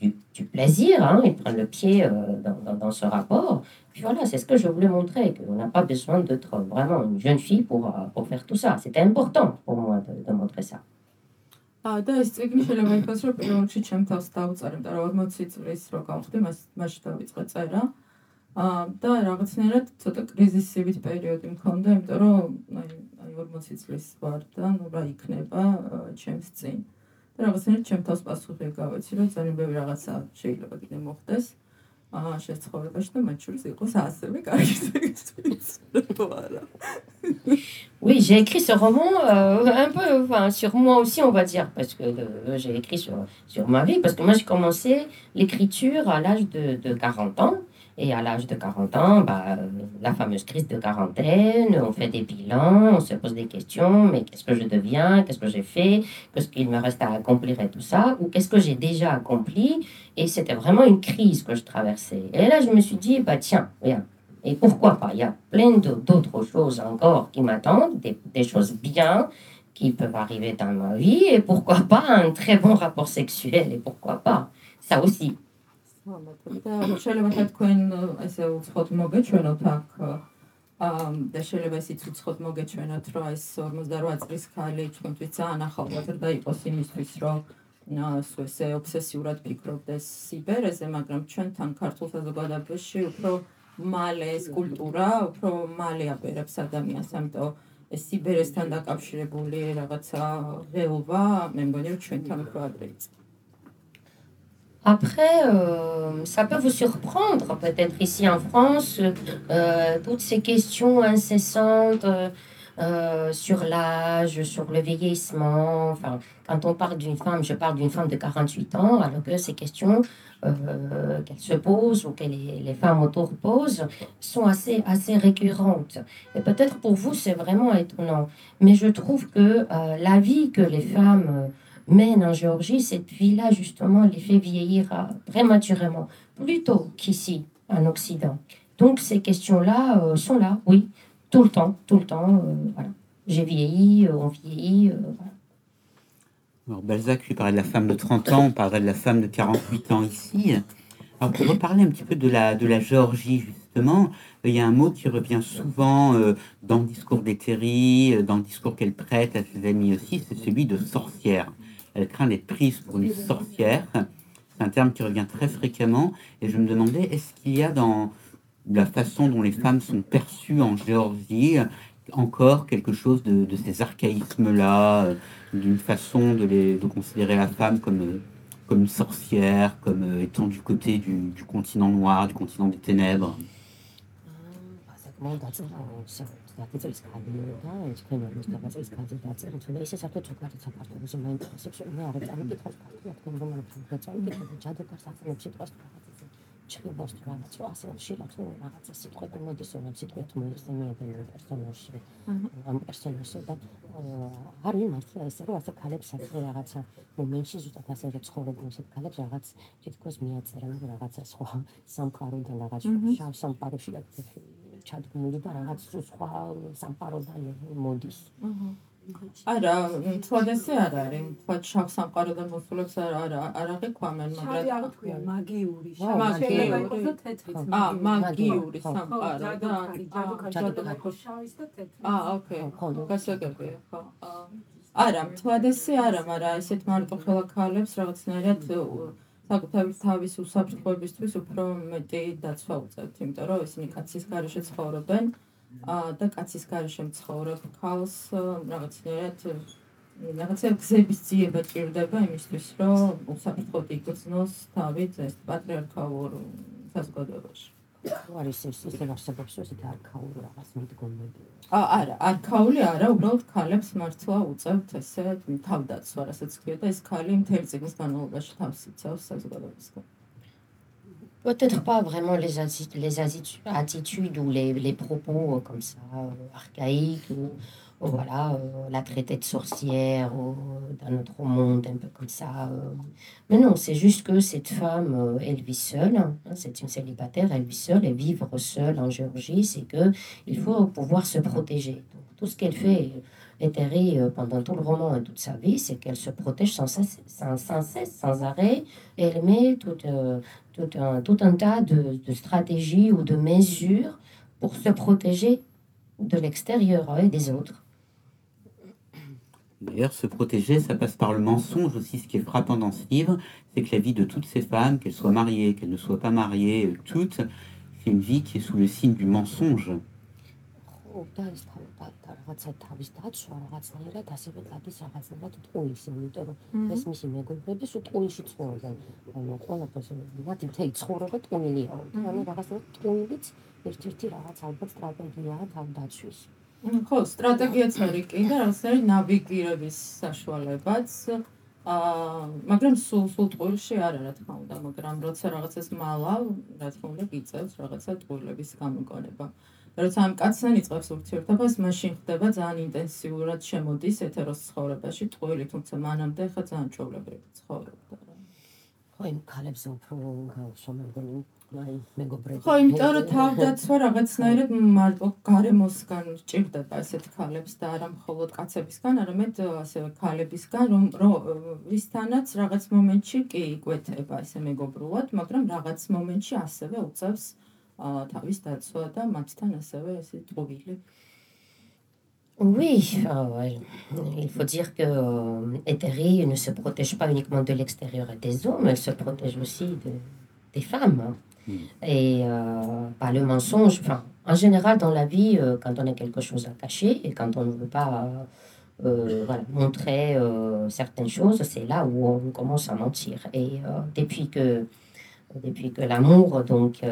du, du plaisir, hein, ils prennent le pied euh, dans, dans- dans ce rapport. Puis voilà, c'est ce que je voulais montrer, qu'on n'a pas besoin d'être vraiment une jeune fille pour, euh, pour faire tout ça. C'était important pour moi de, de montrer ça. აა და ეს წიგნი შეიძლება ითქვას, რომ პირველ რიგში ჩემ თავს დავწერე, იმიტომ რომ 40 წლის რო გავხდი, მას მასში დავიწყე წერა. აა და რაღაცნაირად ცოტა კრიზისივით პერიოდი მქონდა, იმიტომ რომ აი აი 40 წლის ვარ და ნუ რა იქნება აა, ჩემს წინ. და რაღაცნაირად ჩემ თავს პასუხი გავეცი, რომ ძალიან ბევრი რაღაცა შეიძლება კიდე მოხდეს. აა შეცხოვებაში და მათ შორის იყოს ასევე კარგი სექსი. რო არა. Oui, j'ai écrit ce roman euh, un peu enfin, sur moi aussi, on va dire, parce que euh, j'ai écrit sur, sur ma vie, parce que moi j'ai commencé l'écriture à l'âge de, de 40 ans. Et à l'âge de 40 ans, bah, euh, la fameuse crise de quarantaine, on fait des bilans, on se pose des questions, mais qu'est-ce que je deviens, qu'est-ce que j'ai fait, qu'est-ce qu'il me reste à accomplir et tout ça, ou qu'est-ce que j'ai déjà accompli. Et c'était vraiment une crise que je traversais. Et là, je me suis dit, bah tiens, et pourquoi pas? Il y a plein d'autres choses encore qui m'attendent, des, des choses bien qui peuvent arriver dans ma vie, et pourquoi pas un très bon rapport sexuel, et pourquoi pas? Ça aussi. და შეიძლება თქვენ ესე უცხოდ მოგეჩვენოთ აქ აა და შეიძლება ისიც უცხოდ მოგეჩვენოთ რომ ეს 48 წლის ქალი თქვენთვის ძალიან ახალგაზრდა იყოს იმისთვის რომ სულ ესე ობსესიურად ფიქრობდეს სიბერეზე, მაგრამ ჩვენთან ქართულ საზოგადოებაში უფრო მალე ეს კულტურა, უფრო მალე აბერებს ადამიანს, ამიტომ ეს სიბერესთან დაკავშირებული რაღაცა ღელვა, მე მგონი რომ ჩვენთან უფრო ადრე იწყება. Après, euh, ça peut vous surprendre, peut-être ici en France, euh, toutes ces questions incessantes euh, sur l'âge, sur le vieillissement. Enfin, quand on parle d'une femme, je parle d'une femme de 48 ans, alors que ces questions qu'elle se posent ou que les, les, femmes autour posent sont assez, assez récurrentes. Et peut-être pour vous, c'est vraiment étonnant. Mais je trouve que la vie que les femmes mais en Géorgie, cette vie-là, justement, les fait vieillir prématurément, plus tôt qu'ici, en Occident. Donc ces questions-là euh, sont là, oui, tout le temps, tout le temps. Euh, voilà. J'ai vieilli, euh, on vieillit. Voilà. Alors Balzac lui parlait de la femme de 30 ans, on parlerait de la femme de 48 ans ici. Alors pour reparler un petit peu de la, de la Géorgie, justement, il y a un mot qui revient souvent dans le discours d'Ethérie, dans le discours qu'elle prête à ses amis aussi, c'est celui de sorcière elle craint d'être prise pour une sorcière. C'est un terme qui revient très fréquemment. Et je me demandais, est-ce qu'il y a dans la façon dont les femmes sont perçues en Géorgie encore quelque chose de, ces archaïsmes-là, euh, d'une façon de, les, de considérer la femme comme, euh, comme une sorcière, comme euh, étant du côté du, continent noir, du continent des ténèbres? დაწერის კაბინეტი და ეს ქემიალის დაწერის კაბინეტი დაწერეთ და ესე საერთოდ ჩოკლატი საფარდობზე მაინტერესებს მე არ წამიკითხავს ქართულად კონდომებს და წამიკითხავს ჯადოქარს აწნებს სიტყვას რაღაცაზე ჩხიბოს რაღაც რო ასე შეიძლება თუ რაღაცა სიტყვები მოდის რომ სიტყვით მოიხსენიებენ პერსონაჟში ამ პერსონაჟში და არ მიმართლა ესე რომ ასე ქალებს ასე რაღაცა მომენტში ზუსტად ასე რომ ცხოვრობენ ისეთ ქალებს რაღაც თითქოს მიაწერენ რაღაცა სხვა სამყაროდან რაღაც შავ სამყაროში და ჩადგმული და რაღაც სხვა სამყაროდან მოდის. არა, თვალესე არ არის. თქვა შავ სამყაროდან მოსულებს არ არ არ აღიქვამენ, მაგრამ შავი არ თქვია, მაგიური, მაგიური და თეთრი. აა, მაგიური სამყარო და ჯადოქარი შავის და თეთრი. აა, ოკეი. გასაგებია, ხო. არა, თვალესე არა, მაგრამ ესეთ მარტო ხელა ქალებს რაღაცნაირად საკუთარი თავის უსაფრთხოებისთვის უფრო მეტი დაცვა უწევთ, იმიტომ რომ ისინი კაცის გარეშე ცხოვრობენ და კაცის გარეშე მცხოვრებ ქალს რაღაცნაირად რაღაცა გზების ძიება ჭირდება იმისთვის, რომ უსაფრთხოდ იგრძნოს თავით ეს პატრიარქალურ საზოგადოებაში. არის ის ისე არსებობს ესეთი არქაული რაღაც მიდგომები. აა არა, არქაული არა, უბრალოდ ქალებს მართლა უწევთ ესე თავდაცვა, რასაც ქვია და ეს ქალი მთელი წიგნის განმავლობაში თავს იცავს საზოგადოებისგან. Peut-être pas vraiment les, les attitudes ou les, les propos comme ça, archaïques ou voilà, euh, la traiter de sorcière ou, dans notre monde, un peu comme ça. Euh. Mais non, c'est juste que cette femme, euh, elle vit seule, hein, c'est une célibataire, elle vit seule, et vivre seule en Géorgie, c'est que il faut pouvoir se protéger. Donc, tout ce qu'elle fait, Ethérie, pendant tout le roman et toute sa vie, c'est qu'elle se protège sans cesse, sans, cesse, sans arrêt, et elle met tout, tout, un, tout un tas de, de stratégies ou de mesures pour se protéger de l'extérieur et des autres. D'ailleurs, se protéger, ça passe par le mensonge aussi. Ce qui est frappant dans ce livre, c'est que la vie de toutes ces femmes, qu'elles soient mariées, qu'elles ne soient pas mariées, euh, toutes, c'est une vie qui est sous le signe du mensonge. ხო, სტრატეგიაც არის კი და რაღაც არის ნავიგირების საშუალებაც. აა, მაგრამ სულ სულ ტყუილში არ არა, რა თქმა უნდა, მაგრამ როცა რაღაცას მალავ, რა თქმა უნდა, გიწევს რაღაცა ტყუილების გამოგონება. როცა ამ კაცთან იწყებს ურთიერთობას, მაშინ ხდება ძალიან ინტენსიურად შემოდის ეთეროს ცხოვრებაში ტყუილი, თუმცა მანამდე ხა ძალიან ჩვეულებრივი ცხოვრობდა. ხო, იმ ქალებს უფრო გავსვა მე მგონი ხო, იმიტომ რომ თავდაცვა რაღაცნაირად მარტო გარემოსგან ჭირდება ესეთ ქალებს და არა მხოლოდ კაცებისგან, არამედ ასევე ქალებისგან, რომ ვისთანაც რაღაც მომენტში კი იკვეთება ესე მეგობრულად, მაგრამ რაღაც მომენტში ასევე უწევს თავის დაცვა და მათთან ასევე ესე ტყუილი. Oui, ouais. il faut dire que euh, Ethérie ne se protège pas uniquement de l'extérieur et des hommes, elle se protège aussi de, des femmes. Et euh, par le mensonge, enfin, en général dans la vie, euh, quand on a quelque chose à cacher et quand on ne veut pas euh, montrer certaines choses, c'est là où on commence à mentir. Et depuis que depuis que l'amour donc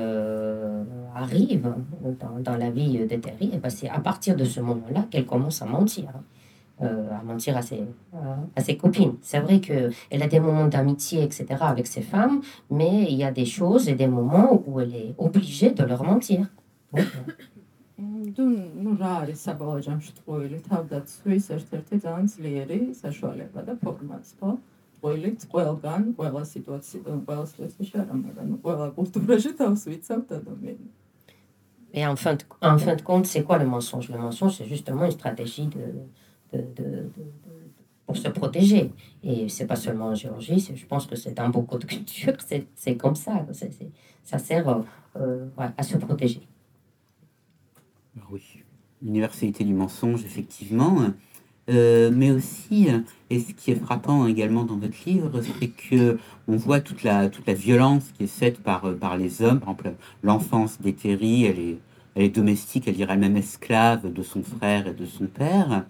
arrive dans, dans la vie d'Ethérie, eh ben, c'est à partir de ce moment-là qu'elle commence à mentir euh, à mentir à ses, à ses copines. C'est vrai qu'elle a des moments d'amitié, etc., avec ses femmes, mais il y a des choses et des moments où elle est obligée de leur mentir. Donc, euh, თუ ნუ რა არის საბოლოო ჯამში ტყუილი თავდაცვის ერთ-ერთი ძალიან ძლიერი საშუალება და ფორმაც, ხო? ტყუილიც ყველგან, ყველა სიტუაციიდან, ყველა სიტუაციაში არა, მაგრამ ყველა კულტურაში თავს ვიცავთ ადამიანს. Et en fin, de, en fin de compte, c'est quoi le mensonge Le mensonge, c'est justement une stratégie de, de, de- pour se protéger. Et c'est pas seulement en Géorgie, je pense que c'est dans beaucoup de cultures, c'est comme ça. c'est- ça sert euh, euh, à se protéger. Oui, l'universalité du mensonge, effectivement. Euh, mais aussi, et ce qui est frappant également dans votre livre, c'est que on voit toute la, toute la violence qui est faite par, par les hommes. Par exemple, l'enfance d'Ethérie, elle est, elle est domestique, elle dirait même esclave de son frère et de son père.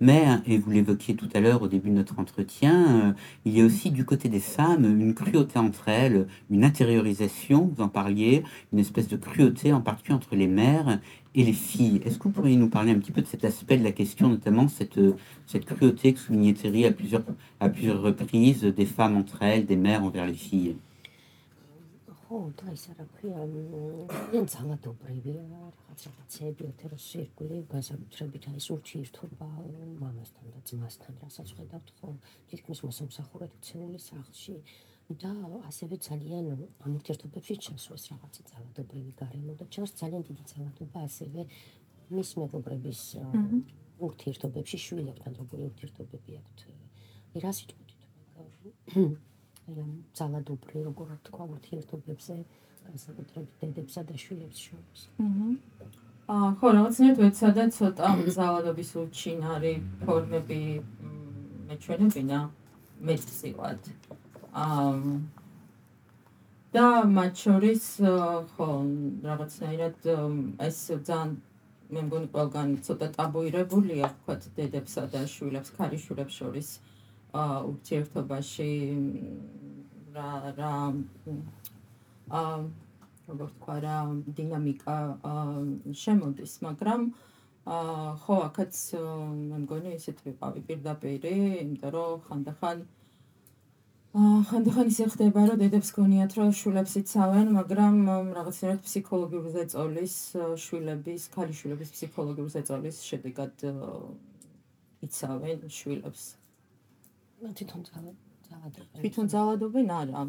Mais, et vous l'évoquiez tout à l'heure au début de notre entretien, euh, il y a aussi du côté des femmes une cruauté entre elles, une intériorisation, vous en parliez, une espèce de cruauté en particulier entre les mères et les filles. Est-ce que vous pourriez nous parler un petit peu de cet aspect de la question, notamment cette, euh, cette cruauté que soulignait Thierry à plusieurs, à plusieurs reprises des femmes entre elles, des mères envers les filles? ხო და ის რა ქვია ძალიან ძალადობრივია რაღაც რაღაცეები ეთეროს ირგვლივ განსაკუთრებით აი ეს ურთიერთობა მამასთან და ძმასთან რასაც ხედავთ ხო თითქმის მოსამსახურედ ქცეული სახლში. და ასევე ძალიან ამ ურთიერთობებში ჩასვეს რაღაცა ძალადობრივი გარემო და ჩანს ძალიან დიდი ძალადობა ასევე მის მეგობრების ურთიერთობებში შვილებთან როგორი ურთიერთობები აქვთ. რა ძალადობრივ როგორ თქვა ურთიერთობებზე განსაკუთრებით დედებსა და შვილებს შორის. აა ხო, რაღაცნაირად ვეცადა ცოტა ზალადობის უჩინარი ფორმები მეჩვენებინა მეტწილად. აა და მათ შორის ხო, რაღაცნაირად ეს ძალიან მე მგონი ყველგან ცოტა ტაბუირებულია, ვთქვათ, დედებსა და შვილებს, ქალიშვილებს შორის. აა ურთიერთობაში მ, რა რა აა როგორ თქვა რა დინამიკა შემოდის, მაგრამ აა ხო, აქაც მე მგონი ისეთ ვიყავი პირდაპირი, იმიტომ რომ ხანდახან ხანდახან ისე ხდება, რომ დედებს გონიათ, რომ შვილებს იცავენ, მაგრამ ამ, რაღაცნაირად ფსიქოლოგიური ზეწოლის აა, შვილების, ქალიშვილების ფსიქოლოგიური ზეწოლის შედეგად იცავენ შვილებს. თვითონ ძალა ძალადობა თვითონ ძალადობენ არა,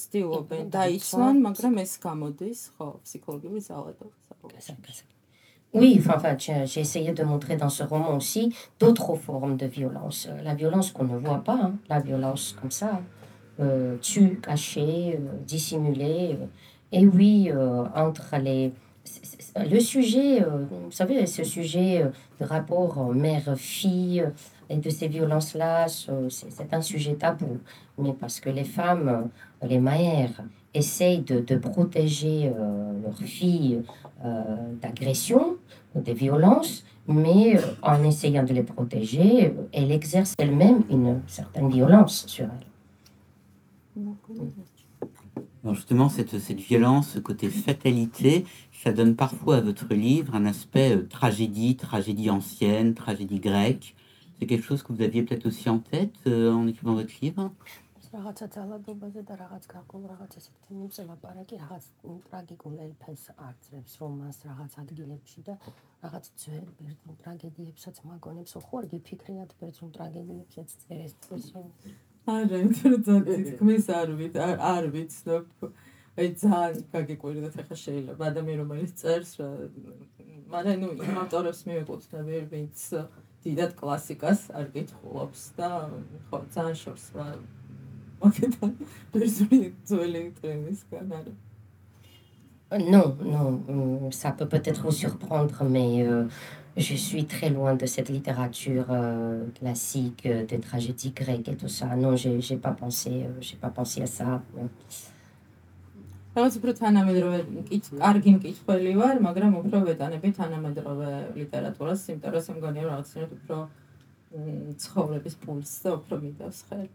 ცდილობენ იქნება დაიცვან, დაიცვან. მაგრამ ეს გამოდის, ხო, ფსიქოლოგიური ძალადობა. გასაგ გასაგ Oui, enfin, enfin, j'ai j'ai essayé de montrer dans ce roman aussi d'autres formes de violence. Euh, La violence qu'on ne voit pas, hein, la violence comme ça, euh, tue, cachée, euh, dissimulée. euh. et oui, euh, entre les... c'est- c'est- Le sujet, euh, vous savez, ce sujet euh, de rapport euh, mère-fille euh, et de ces violences-là, ce- c'est un sujet tabou. Mais parce que les femmes, euh, les mères, essayent de, de protéger euh, leurs filles euh, d'agression, des violences, mais euh, en essayant de les protéger, euh, elle exerce elle-même une certaine violence sur elles. Justement, cette, cette violence, ce côté fatalité, ça donne parfois à votre livre un aspect tragédie, tragédie ancienne, tragédie grecque. C'est quelque chose que vous aviez peut-être aussi en tête euh, en écrivant votre livre? რაღაცა ძალადობაზე და რაღაც გარკვეულ რაღაც ესეთი ნიმს ლაპარაკი რაღაც ტრაგიკულ ელფენს არწრებს რომანს რაღაც ადგილებში და რაღაც ძველ ბერძნულ ტრაგედიებსაც მაგონებს ხო არ გიფიქრიათ ბერძნულ ტრაგედიებსაც წერეს თქო არა, იმიტომ რომ ძალიან თქმის არ ვიც არ ვიცნობ. აი ძალიან გაგიკვირდათ ახლა შეიძლება. ადამიანი რომელიც წერს რა მაგრამ ნუ იმ ავტორებს მივეკუთვნები ვინც დიდად კლასიკას არ კითხულობს და ხო ძალიან შორს რა მაგეთან პერსონი ძველი ტრენისგან არა Euh, Non, non, hum, ça peut peut-être vous surprendre, mais euh, je suis très loin de cette littérature euh, classique, euh, des tragédies grecques et tout ça. Non, j'ai j'ai pas pensé, euh, j'ai pas pensé à ça. non. რაღაც უფრო თანამედროვე კით კარგი მკითხველი ვარ, მაგრამ უფრო ვეტანები თანამედროვე ლიტერატურას, იმიტომ რომ მგონია რომ რაღაცნაირად უფრო მ, ცხოვრების პულსს და უფრო მიდევს ხელი.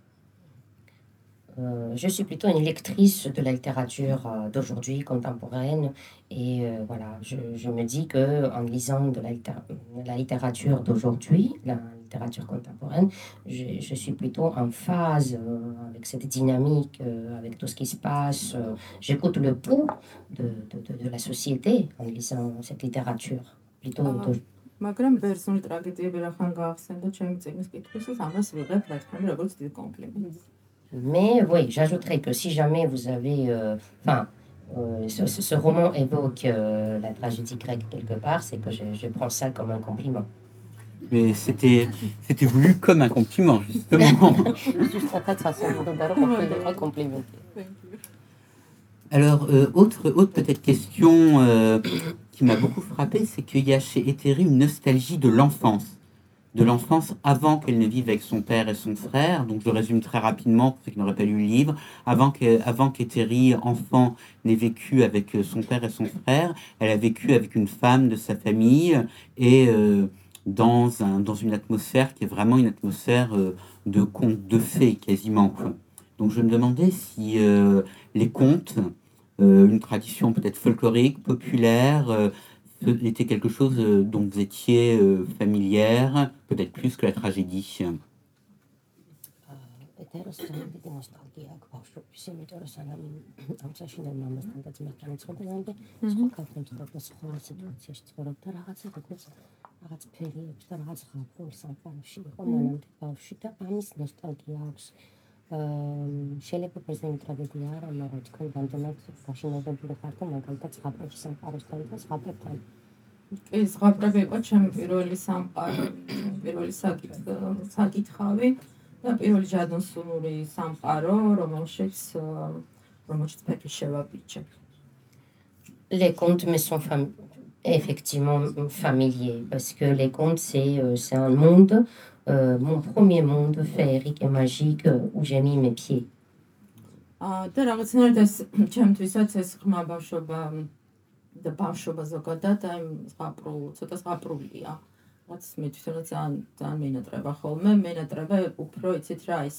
Euh, je suis plutôt une lectrice de la littérature euh, d'aujourd'hui, contemporaine. Et euh, voilà, je, je me dis que en lisant de la, littéra- la littérature d'aujourd'hui, la littérature contemporaine, je, je suis plutôt en phase euh, avec cette dynamique, euh, avec tout ce qui se passe. euh, J'écoute le pouls de, de, de- de la société en lisant cette littérature. Plutôt Ah. de- მაგრამ პერსონალი ტრაგედიები რახან გაახსენდა ჩემი წიგნის კითხვისთვის, ამას ვიღებ რა თქმა უნდა როგორც დიდ კომპლიმენტს. Mais oui, j'ajouterais que si jamais vous avez. euh, Enfin, euh, ce, ce- ce roman évoque euh, la tragédie grecque quelque part, c'est que je, je prends ça comme un compliment. Mais c'était c'était voulu comme un compliment, justement. Alors, euh, autre, autre peut-être question euh, qui m'a beaucoup frappé, c'est qu'il y a chez Ethéry une nostalgie de l'enfance. De l'enfance avant qu'elle ne vive avec son père et son frère. Donc, je résume très rapidement pour ceux qui n'auraient pas lu le livre. Avant que- avant enfant, n'ait vécu avec euh, son père et son frère, elle a vécu avec une femme de sa famille et euh, dans, un, dans une atmosphère qui est vraiment une atmosphère euh, de conte de fées quasiment. Donc je me demandais si euh, les contes, euh, une tradition peut-être folklorique, populaire, était quelque chose dont vous étiez familière, peut-être plus que la tragédie. Mm-hmm. Mm-hmm. რაღაც ფერიებს და რაღაც ხალხურ სალტანში იყო მანამდე ბავში და ამის ნოსტალგია აქვს. შეიძლება პრეზიდენტ ტრაგედია არა, მაგრამ თქვენ გამდენად გაშინებული ხართ და მაგალითად ზღაპრებში სამყაროსთან და ზღაპრებთან. კი, ზღაპრები იყო ჩემი პირველი სამყარო, პირველი საკითხ საკითხავი და პირველი ჯადოსნური სამყარო, რომელშიც რომელშიც ფეხი შევაბიჭე. Les contes me sont familiers. Effectivement familiers parce que les contes, c'est euh, c'est un monde, euh, mon premier monde féerique et magique euh, où j'ai mis mes pieds. აა და რაღაცნაირად ეს ჩემთვისაც ეს ხმა ბავშვობა და ბავშვობა ზოგადად აი ზღაპრულ, ცოტა ზღაპრულია. რაც მე თვითონაც ძალიან ძალიან მენატრება ხოლმე, მენატრება უფრო იცით რა ის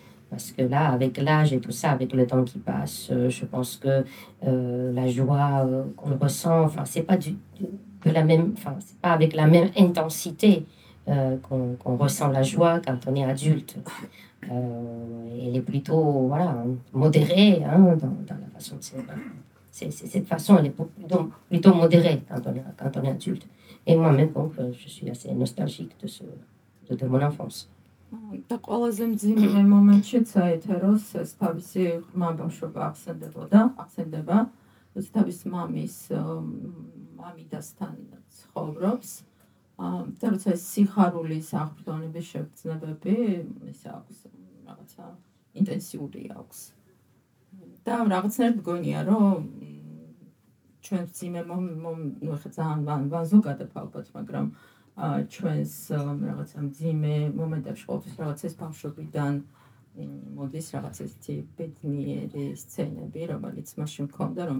Parce que là, avec l'âge et tout ça, avec le temps qui passe, euh, je pense que euh, la joie euh, qu'on ressent, enfin, c'est pas du, de la même, enfin, c'est pas avec la même intensité qu'on qu'on ressent la joie quand on est adulte. Elle est plutôt voilà, modérée hein, dans, dans la façon de c'est- c'est- Cette façon, elle est plutôt, modérée quand on, est, quand on est adulte. Et moi-même, donc, je suis assez nostalgique de, ce, de mon enfance. და ყველაზე მძიმე მომენტში საეთეროს ეს თავისი ხმა ბავშვობა ახსენდებოდა, ახსენდება, როცა თავის მამის მამიდასთან ცხოვრობს. აა, როცა ეს სიხარულის აღბრდონების შეგრძნებები, ის აქვს რაღაცა ინტენსიური აქვს. და რაღაცნაირად მგონია, რომ ჩვენ ძიმე მომ ხა ძალიან ვან ვან ზოგადად ალბათ, მაგრამ აა, ჩვენს რაღაცა მძიმე მომენტებში ყოველთვის რაღაც ეს ბავშვობიდან მოდის რაღაც ესეთი ბედნიერი სცენები, რომელიც მაშინ მქონდა, რომ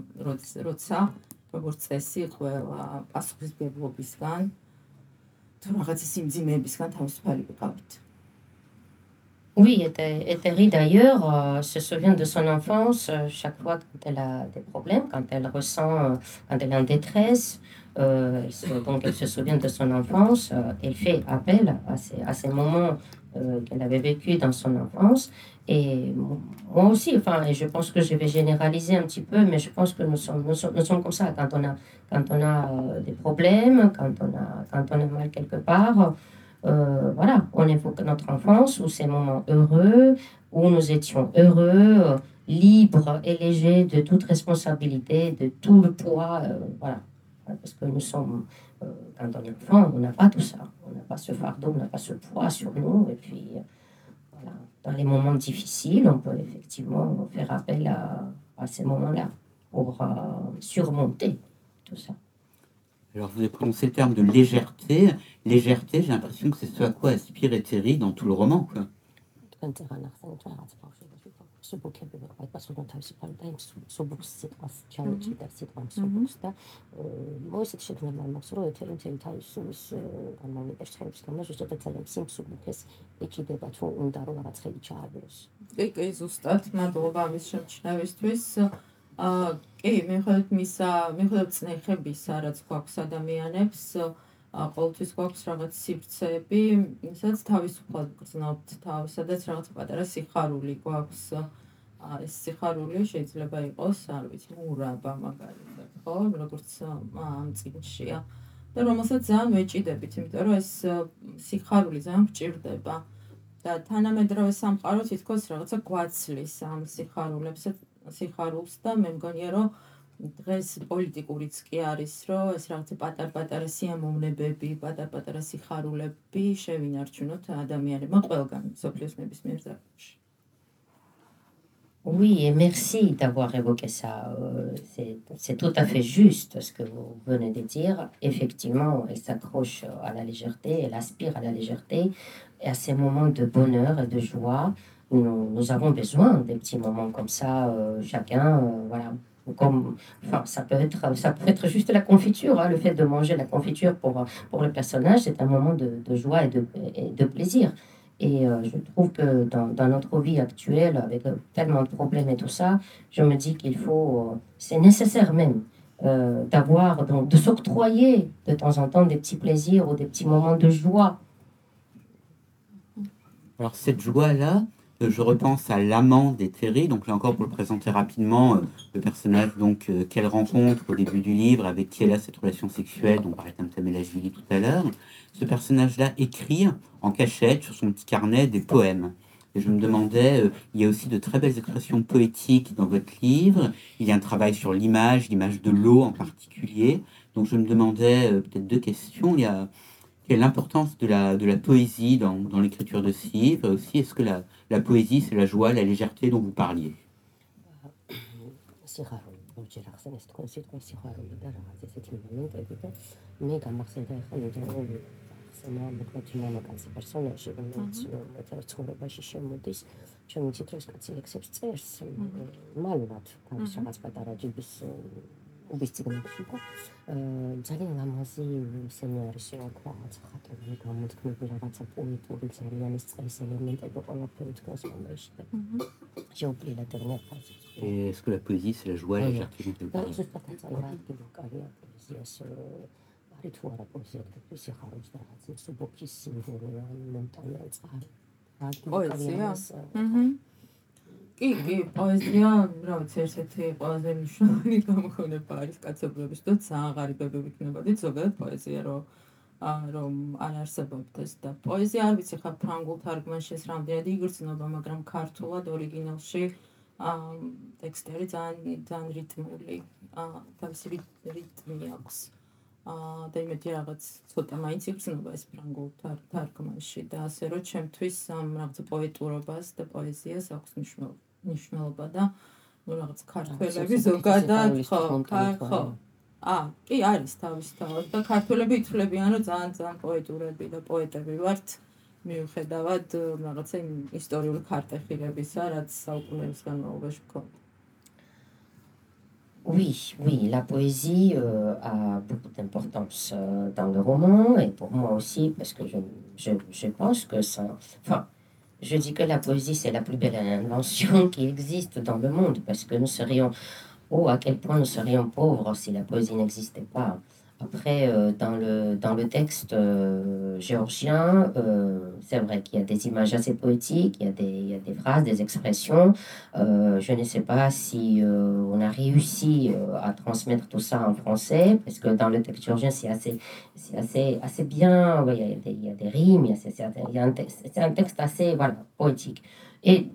როცა როგორც წესი ყველა პასუხისმგებლობისგან თუ რაღაც ის იმძიმეებისგან თავისუფალი ვიყავით. Oui, Ethérie d'ailleurs euh, se souvient de son enfance euh, chaque fois quand elle a des problèmes, quand elle ressent, euh, quand elle est en détresse. euh, donc elle se souvient de son enfance, elle fait appel à ces, à ces moments qu'elle avait vécu dans son enfance. Et mo- moi aussi, enfin, et je pense que je vais généraliser un petit peu, mais je pense que nous sommes, nous sommes, nous sommes comme ça quand on a, quand on a des problèmes, quand on a, quand on a mal quelque part. Euh, voilà, on évoque notre enfance ou ces moments heureux où nous étions heureux, euh, libres et légers de toute responsabilité, de tout le poids, euh, voilà. Parce que nous sommes, quand on est enfant, on n'a pas tout ça. On n'a pas ce fardeau, on n'a pas ce poids sur nous. Et puis, voilà, dans les moments difficiles, on peut effectivement faire appel à, à ces moments-là pour surmonter tout ça. Alors, vous avez prononcé le terme de légèreté. Légèreté, j'ai l'impression que c'est ce à quoi aspire Terry dans tout le roman. Quoi. აა კი, მიხედვით მისა, მიხედვით წნეხებისა, რაც გვაქვს ადამიანებს, ყოველთვის გვაქვს რაღაც სივრცეები, სადაც თავისუფლად გრძნობთ თავს, სადაც რაღაც პატარა სიხარული გვაქვს. ეს სიხარული შეიძლება იყოს, არ ვიცი, მურაბა მაგალითად, ხო, როგორც ამ წინშია. და რომელსაც ძალიან ვეჭიდებით, იმიტომ რომ ეს სიხარული ძალიან გჭირდება. და თანამედროვე სამყარო თითქოს რაღაცა გვაცლის ამ სიხარულებს, სიხარულს და მე მგონია რომ დღეს პოლიტიკურიც კი არის რომ ეს რაღაცა პატარ-პატარა სიამოვნებები, პატარ-პატარა სიხარულები შევინარჩუნოთ ადამიანებმა ყველგან სოფლიოს ნებისმიერ ძაღლში. Oui, et merci d'avoir évoqué ça. Euh, C'est c'est tout à fait juste ce que vous venez de dire. Effectivement, elle s'accroche à la légèreté, elle aspire à la légèreté et à ces moments de bonheur et de joie. Nous, avons besoin des petits moments comme ça, euh, chacun, euh, voilà. Comme, enfin, ça peut être, ça peut être juste la confiture. hein, le fait de manger la confiture pour, pour le personnage, c'est un moment de, de joie et de, de plaisir. Et euh, je trouve que dans, dans notre vie actuelle, avec tellement de problèmes et tout ça, je me dis qu'il faut, c'est nécessaire même d'avoir, donc, de s'octroyer de temps en temps des petits plaisirs ou des petits moments de joie. Alors, cette joie-là, je repense à l'amant d'Ethérie. Donc, là encore, pour le présenter rapidement, euh, le personnage donc euh, qu'elle rencontre au début du livre, avec qui elle a cette relation sexuelle, dont parlait Tamtamela Julie tout à l'heure. Ce personnage-là écrit en cachette sur son petit carnet des poèmes. Et je me demandais, euh, il y a aussi de très belles expressions poétiques dans votre livre. Il y a un travail sur l'image, l'image de l'eau en particulier. Donc je me demandais euh, peut-être deux questions. Il y a quelle est l'importance de la, de la poésie dans, dans l'écriture de ce livre? Et aussi, est-ce que la, la poésie, c'est la joie, la légèreté dont vous parliez. კუბის წიგნებში იყო ძალიან ლამაზი სცენარისი აქვს რაღაც ხატები გამოთქმები რაღაცა პოეტური ძალიან ის წეს ელემენტები ყველაფერი დგას მომეში და შეუპლილა დაგნა ფაზი ეს que la poésie c'est la joie la fierté de la vie ზუსტად აწარმოებდი ვოკალია პოეზიას არის თუ არა პოეზია ეს ხარობს და რაღაც სუბოქის სიმბოლო ან მომტანა წყარი პოეზია აჰა კი, კი, პოეზია, რა ვიცი, ერთ-ერთი ყველაზე მნიშვნელოვანი გამოგონება არის კაცობრიობის და ძალიან ღარიბები ვიქნებოდით ზოგადად პოეზია რომ რომ არ არსებობდეს და პოეზია არ ვიცი ხა ფრანგულ თარგმანში ეს რამდენად იგრძნობა, მაგრამ ქართულად ორიგინალში აა ტექსტები ძალიან ძალიან რიტმული, აა თავისი რიტ- რიტმი აქვს. აა და იმედი რაღაც ცოტა მაინც იგრძნობა ეს ფრანგულ თარ- თარგმანში და ასე რომ ჩემთვის ამ რაღაც პოეტურობას და პოეზიას აქვს მნიშვნელობა მნიშვნელობა და ნუ რაღაც ქართველები ზოგადად ხო ხო. აა კი არის თავისთავად და ქართველები ითვლებიან რომ ძალიან ძალიან პოეტურები და პოეტები ვართ. მიუხედავად э, რაღაცა იმ ისტორიული ქარტეხილებისა რაც საუკუნეების განმავლობაში გვქონდა Oui, oui, la poésie euh, a beaucoup d'importance euh, dans le roman et pour moi aussi parce que je, je, je pense que ça... Enfin, je dis que la poésie c'est la plus belle invention qui existe dans le monde parce que nous serions... Oh, à quel point nous serions pauvres si la poésie n'existait pas. Après, euh, dans, le, dans le texte euh, géorgien, euh, c'est vrai qu'il y a des images assez poétiques, il y a des, il y a des phrases, des expressions. Je ne sais pas si on a réussi à transmettre tout ça en français, parce que dans le texte géorgien, c'est assez, c'est assez, assez bien. il, y a des, il y a des rimes, c'est un texte assez voilà, poétique. Et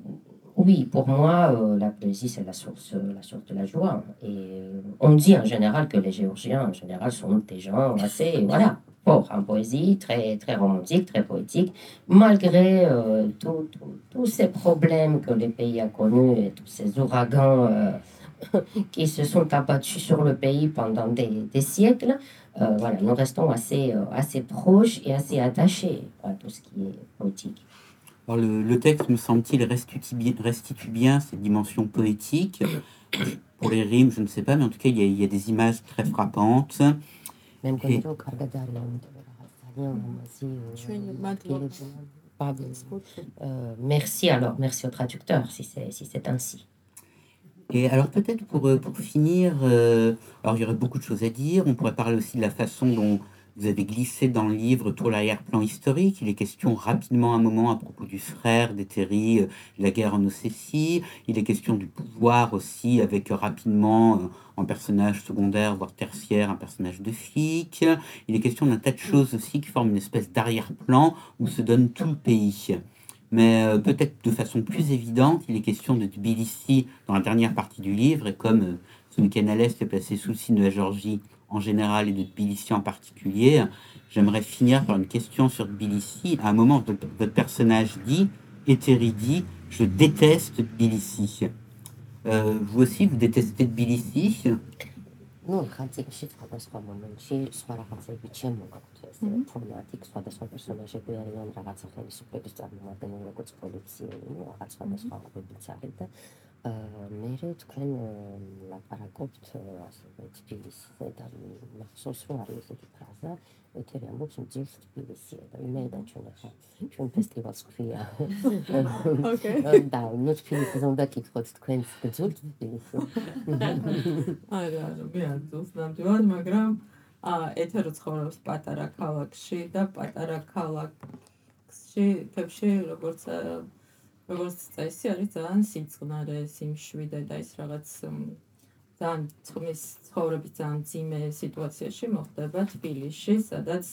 oui, pour moi, euh, la poésie, c'est la source, euh, la source de la joie. Et euh, on dit en général que les Géorgiens, en général, sont des gens assez, voilà, forts en poésie, très, très romantiques, très poétiques, malgré euh, tous ces problèmes que le pays a connus et tous ces ouragans qui se sont abattus sur le pays pendant des, des siècles. voilà, nous restons assez, assez proches et assez attachés à tout ce qui est poétique. Alors, le, le texte, me semble-t-il, restitue bien, restitue bien cette dimension poétique. Pour les rimes, je ne sais pas, mais en tout cas, il y a, il y a des images très frappantes. Et- Euh, merci alors, merci au traducteur si c'est si c'est ainsi. Et alors peut-être pour, euh, pour finir, euh, alors il y aurait beaucoup de choses à dire. On pourrait parler aussi de la façon dont vous avez glissé dans le livre tout l'arrière-plan historique. Il est question rapidement un moment à propos du frère d'Hétérie, euh, la guerre en Ossétie. Il est question du pouvoir aussi avec euh, rapidement euh, en personnage secondaire, voire tertiaire, un personnage de flic. Il est question d'un tas de choses aussi qui forment une espèce d'arrière-plan où se donne tout le pays. Mais euh, peut-être de façon plus évidente, il est question de Tbilissi dans la dernière partie du livre, et comme euh, ce week-end est placé sous le signe de la Géorgie en général et de Tbilissi en particulier, j'aimerais finir par une question sur Tbilissi. À un moment, votre, personnage dit, Eteri dit, je déteste Tbilissi. Euh, vous aussi, vous détestez Tbilissi? ნუ მერე თქვენ ლაპარაკობთ ასევე თბილისზე და მახსოვს რომ არის ესეთი ფრაზა ეთერი ამბობს მძიმს თბილისია. და მე და ჩვენ ახლა ჩვენ ფესტივალს ქვია და ნუ თბილისზე უნდა კითხოთ თქვენს გძულთ თბილისი არა მე არ გძულს ნამდვილად მაგრამ ეთერო ცხოვრობს პატარა ქალაქში და პატარა ქალაქში თებში როგორც როგორც წესი არის ძალიან სიმწყნარე, სიმშვიდე და ის რაღაც ძალიან წყმის ცხოვრების ძალიან ძიმე სიტუაციაში მოხდება თბილისში, სადაც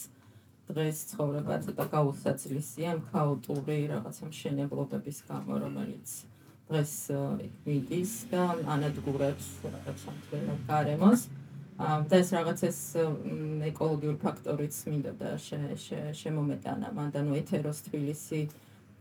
დღეს ცხოვრება ცოტა გაუსაცლისია, იმ ქაოტური რაღაცა მშენებლობების გამო, რომელიც დღეს მიდის და ანადგურებს რაღაცა მთლიანად გარემოს. და ეს რაღაც ეს ეკოლოგიური ფაქტორიც მინდოდა შე- შე- შემომეტანა მან და ნუ ეთეროს თბილისი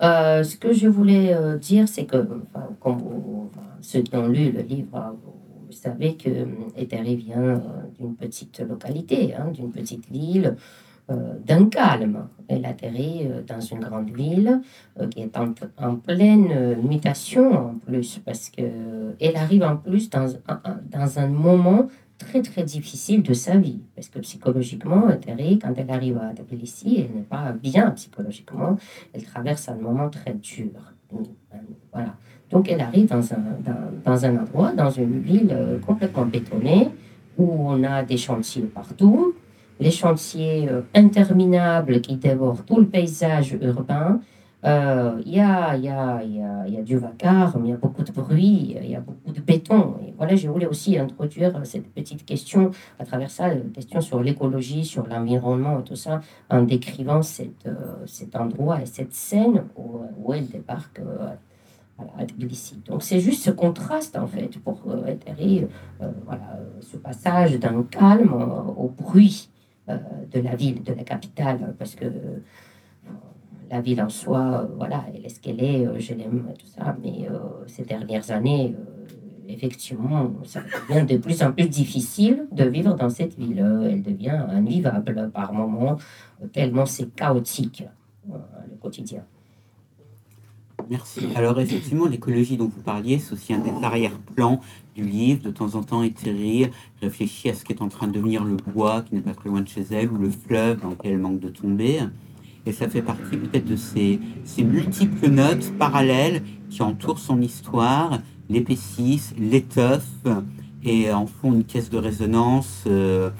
ce que je voulais euh, dire, c'est que, enfin, comme vous- ceux qui ont lu le livre, hein, vous, savez que Eteri vient euh, d'une petite localité, hein, d'une petite ville, euh, d'un calme. Elle atterrit euh, dans une grande ville euh, qui est en, pleine euh, mutation en plus, parce que elle arrive en plus dans dans un moment très très difficile de sa vie, parce que psychologiquement, Terry, quand elle arrive à Tbilissi, elle n'est pas bien psychologiquement, elle traverse un moment très dur. Voilà. Donc elle arrive dans un, dans, dans un endroit, dans une ville euh, complètement bétonnée, où on a des chantiers partout, les chantiers euh, interminables qui dévorent tout le paysage urbain. Euh, Il y, a, y, a, y, a, y a du vacarme, il y a beaucoup de bruit, il y a beaucoup de béton. Et voilà, je voulais aussi introduire cette petite question, à travers ça, une question sur l'écologie, sur l'environnement tout ça, en décrivant cette, euh, cet endroit et cette scène où, elle débarque euh, à Tbilissi. Donc c'est juste ce contraste, en fait, pour euh, atterrir, euh, voilà, euh, ce passage d'un calme euh, au bruit euh, de la ville, de la capitale, parce que euh, la ville en soi, euh, voilà, elle est ce qu'elle est, euh, je l'aime, tout ça, mais euh, ces dernières années, euh, effectivement, ça devient de plus en plus difficile de vivre dans cette ville. Euh, Elle devient invivable par moments, euh, tellement c'est chaotique. le quotidien. Merci. Alors effectivement, l'écologie dont vous parliez, c'est aussi un des arrière-plans du livre. De temps en temps, Ethérie réfléchit à ce qui est en train de devenir le bois, qui n'est pas très loin de chez elle, ou le fleuve dans lequel elle manque de tomber. Et ça fait partie peut-être de ces, ces, multiples notes parallèles qui entourent son histoire, l'épaississent, l'étoffent et en font une caisse de résonance euh,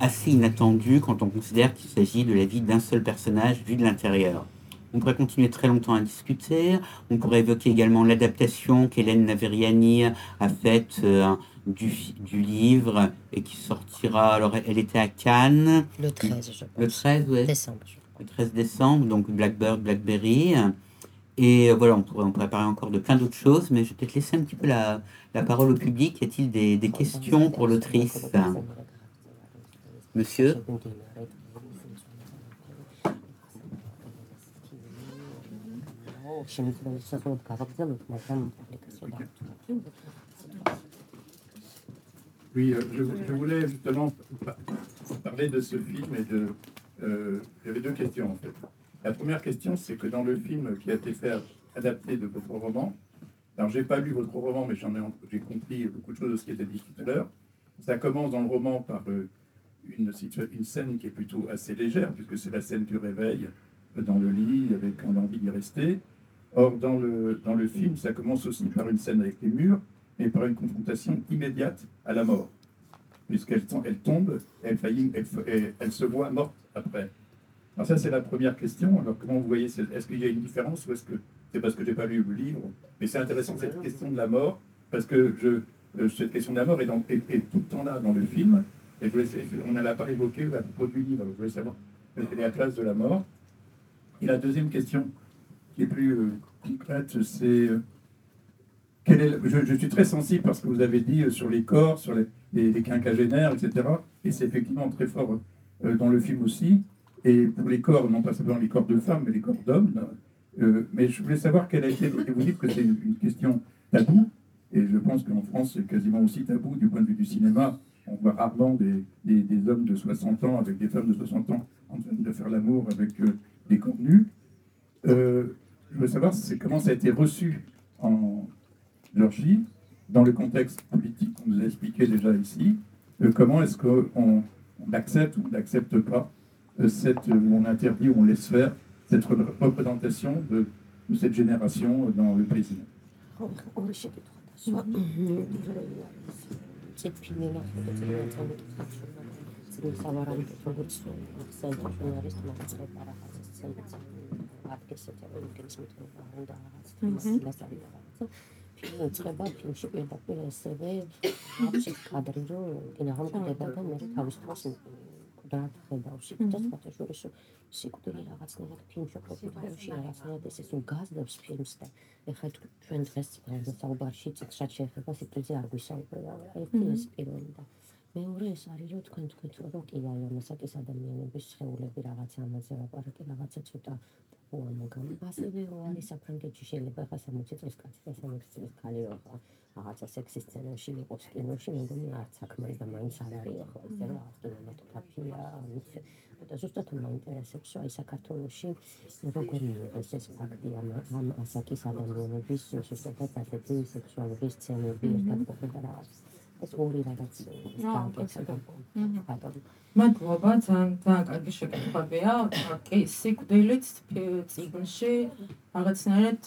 assez inattendue quand on considère qu'il s'agit de la vie d'un seul personnage vu de l'intérieur. On pourrait continuer très longtemps à discuter. On pourrait évoquer également l'adaptation qu'Hélène Naveriani a faite euh, du, du, livre et qui sortira. Alors, elle était à Cannes. Le 13, je pense. Le 13, ouais. décembre. Le 13 décembre, donc Blackbird, Blackberry. Et voilà, on pourrait, parler encore de plein d'autres choses, mais je vais peut-être laisser un petit peu la, la parole au public. Y a-t-il des, des questions pour l'autrice? Monsieur? Oui, euh, je, voulais justement parler de ce film et de. Euh, J'avais deux questions en fait. La première question, c'est que dans le film qui a été fait adapté de votre roman, alors j'ai pas lu votre roman, mais j'en ai j'ai compris beaucoup de choses de ce qui était dit tout à l'heure. Ça commence dans le roman par euh, une, scène qui est plutôt assez légère, puisque c'est la scène du réveil dans le lit avec on a envie d'y rester. Or, dans le, dans le film, ça commence aussi par une scène avec les murs, mais par une confrontation immédiate à la mort. Puisqu'elle elle tombe, elle, se voit morte après. Alors ça, c'est la première question. Alors comment vous voyez, est-ce qu'il y a une différence ou est-ce que c'est parce que j'ai pas lu le livre? Mais c'est intéressant cette question de la mort, parce que je, cette question de la mort est, dans, est, tout le temps là dans le film. Et on n'a pas évoqué à propos du livre. Je voulais savoir quelle est la place de la mort. Et la deuxième question, qui est plus euh, concrète, c'est euh, est je, suis très sensible parce que vous avez dit euh, sur les corps, sur les, les, les quinquagénaires, etc. Et c'est effectivement très fort euh, dans le film aussi. Et pour les corps, non pas simplement les corps de femmes, mais les corps d'hommes. Euh, mais je voulais savoir quelle a été. Vous dites que c'est une, question taboue. Et je pense qu'en France, c'est quasiment aussi tabou du point de vue du cinéma. On voit rarement des, des, hommes de 60 ans avec des femmes de 60 ans en train de faire l'amour avec euh, des contenus. Euh, je veux savoir comment ça a été reçu en Georgie, dans le contexte politique qu'on nous a expliqué déjà ici. Euh, comment est-ce qu'on on accepte ou on n'accepte pas euh, cette, où on interdit ou on laisse faire cette représentation de, cette génération dans le pays ფილმი იწება ფილმში პირდაპირ ესევე აქვს კადრი რომ კინაღამხდება და მე თავის თავს კვდრად ხედავში. და სხვათა შორის სიკვდილი რაღაცნაირად ფილმში პროფიტებში რაღაცნაირად ეს ეს უგაზდებს ფილმს და ეხლა ჩვენ დღეს საუბარში ციცრად შეეხება სიკვდილზე არ გვისაუბრება. ერთი ეს პირველი და მეორე ეს არის რომ თქვენ თქვენ რომ კი აი ამასაკის ადამიანების შეეულები რაღაცა ამაზე ვაპარაკი რაღაცა ცოტა მოგამ ასევე რო არის საფრანგეთში შეიძლება ხა 60 წლის კაცი და 60 წლის ქალი რო ხა რაღაცა სექსის სცენაში იყოს კინოში მეგონი არც საქმე და მაინც არ არის ხო ეს რა ავტომატურია ამის და ზუსტად მაინტერესებს რომ აი საქართველოში როგორ მიიღეს ეს ფაქტი ამ ამ ასაკის ადამიანების შესაძლოა ასეთი სექსუალური სცენები ერთად ყოფნა რაღაც ეს ორი რაღაც განკეთება. მადლობა, ძალიან ძალიან კარგი შეკითხვებია. კი, სიკვდილით ციგნში რაღაცნაირად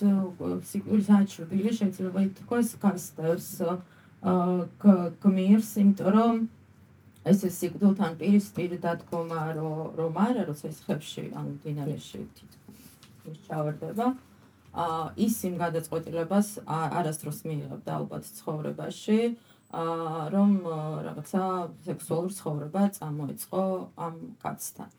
სიკვდილის აჩვდილი შეიძლება ითქვას გასდევს გმირს, იმიტომ რომ ეს სიკვდილთან პირისპირ დადგომა რომ არა, როცა ის ხებში ან დინარეში თითქოს ჩავარდება. ა ის იმ გადაწყვეტილებას არასდროს მიიღებდა ალბათ ცხოვრებაში. რომ რაღაცა სექსუალური ცხოვრება წამოიწყო ამ კაცთან.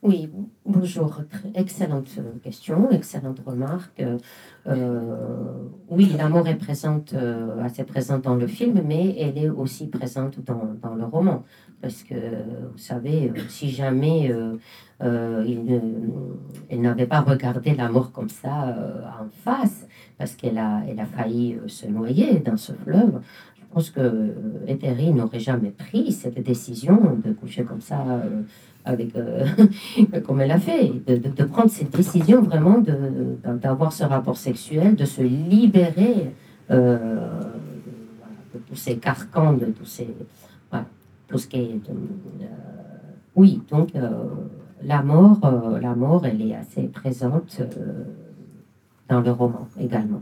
Oui, bonjour. Excellente question, excellente remarque. Euh, oui, l'amour est présente, euh, assez présente dans le film, mais elle est aussi présente dans, dans le roman. Parce que, vous savez, si jamais euh, il, elle n'avait pas regardé l'amour comme ça en face, parce qu'elle a, elle a failli se noyer dans ce fleuve, je pense que euh, Eteri n'aurait jamais pris cette décision de coucher comme ça, euh, avec, euh, comme elle a fait, de, de- de prendre cette décision vraiment de- d'avoir ce rapport sexuel, de se libérer euh, de tous ces carcans, de tous ces. Tout ce qui est. de- euh, oui, donc euh, la mort, euh, la mort, elle est assez présente euh, dans le roman également.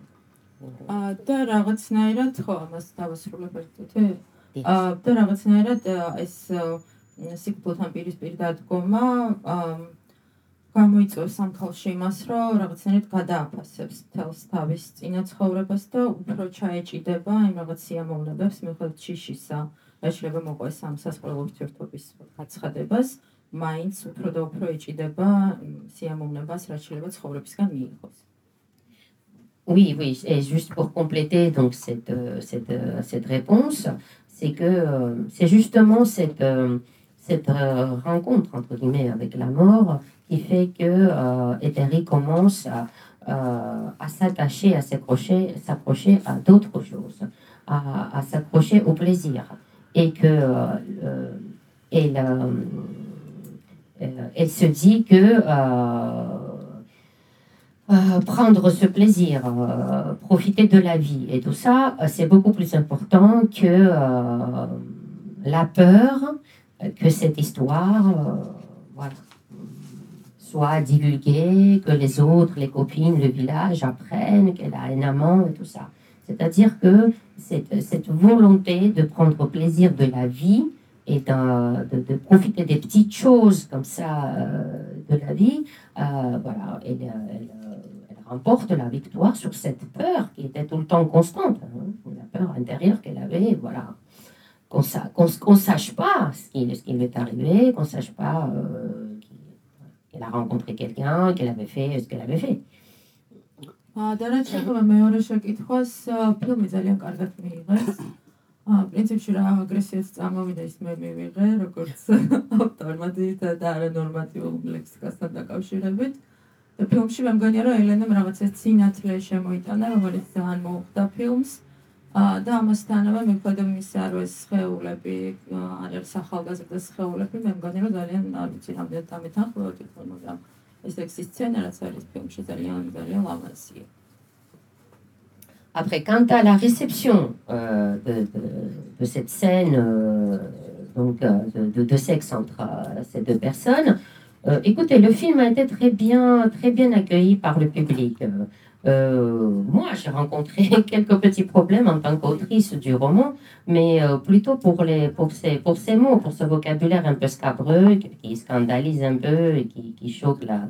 აა და რაღაცნაირად ხო ამას Yes. აა და რაღაცნაირად აა, ეს აა, სიკვდილთან პირისპირ დადგომა აა, გამოიწვევს ამ ქალში იმას, რომ რაღაცნაირად გადააფასებს თელს თავის წინა ცხოვრებას და უფრო ჩაეჭიდება იმ რაღაც სიამოვნებებს, მიუხედავად შიშისა, რაც შეიძლება მოყვეს ამ სასწავლო ურთიერთობის გაცხადებას, მაინც უფრო და უფრო ეჭიდება იმ სიამოვნებას, რაც შეიძლება ცხოვრებისგან მიიღოს. Oui, oui, et juste pour compléter donc cette, euh, cette, euh, cette réponse, c'est que euh, c'est justement cette, euh, cette euh, rencontre entre guillemets avec la mort qui fait que euh, Eteri commence à, euh, à s'attacher, à s'accrocher, s'approcher à d'autres choses, à, à s'accrocher au plaisir, et que euh, euh, elle, euh, elle se dit que prendre ce plaisir, profiter de la vie et tout ça, c'est beaucoup plus important que la peur que cette histoire soit divulguée, que les autres, les copines, le village apprennent qu'elle a un amant et tout ça. C'est-à-dire que cette, cette volonté de prendre plaisir de la vie et de, profiter des petites choses comme ça euh, de la vie, euh, voilà, elle, elle, remporte la victoire sur cette peur qui était tout le temps constante, hein, la peur intérieure qu'elle avait, voilà. Qu'on sa- s- qu'on sache pas ce qui, ce qui lui est arrivé, qu'on sache pas euh, qu'elle a rencontré quelqu'un, qu'elle avait fait ce qu'elle avait fait. აა, და რაც შეეხება მეორე შეკითხვას, აა, ფილმი ძალიან კარგად მიიღეს. აა, პრინციპში რა აგრესიაც წამოვიდა ის მე მივიღე, როგორც ავტორმა და არანორმატიულ ლექსიკასთან დაკავშირებით. და ფილმში მე მგონია რომ ელენამ რაღაცა სინათლე შემოიტანა, რომელიც ძალიან მოუხდა ფილმს. აა, და ამასთანავე მიუხედავად იმისა, რომ ეს სხეულები აა, არ არის ახალგაზრდა სხეულები, მე მგონია რომ ძალიან არ ვიცი რამდენად დამეთანხმება თვითონ, მაგრამ ეს Es existen Après, quant à la réception euh, de, de, de, cette scène euh, donc, euh, de, de, sexe entre euh, ces deux personnes, euh, écoutez, le film a été très bien, très bien accueilli par le public. Euh, moi, j'ai rencontré quelques petits problèmes en tant qu'autrice du roman, mais euh, plutôt pour, les, pour, ces, pour ces mots, pour ce vocabulaire un peu scabreux qui, scandalise un peu et qui, choque la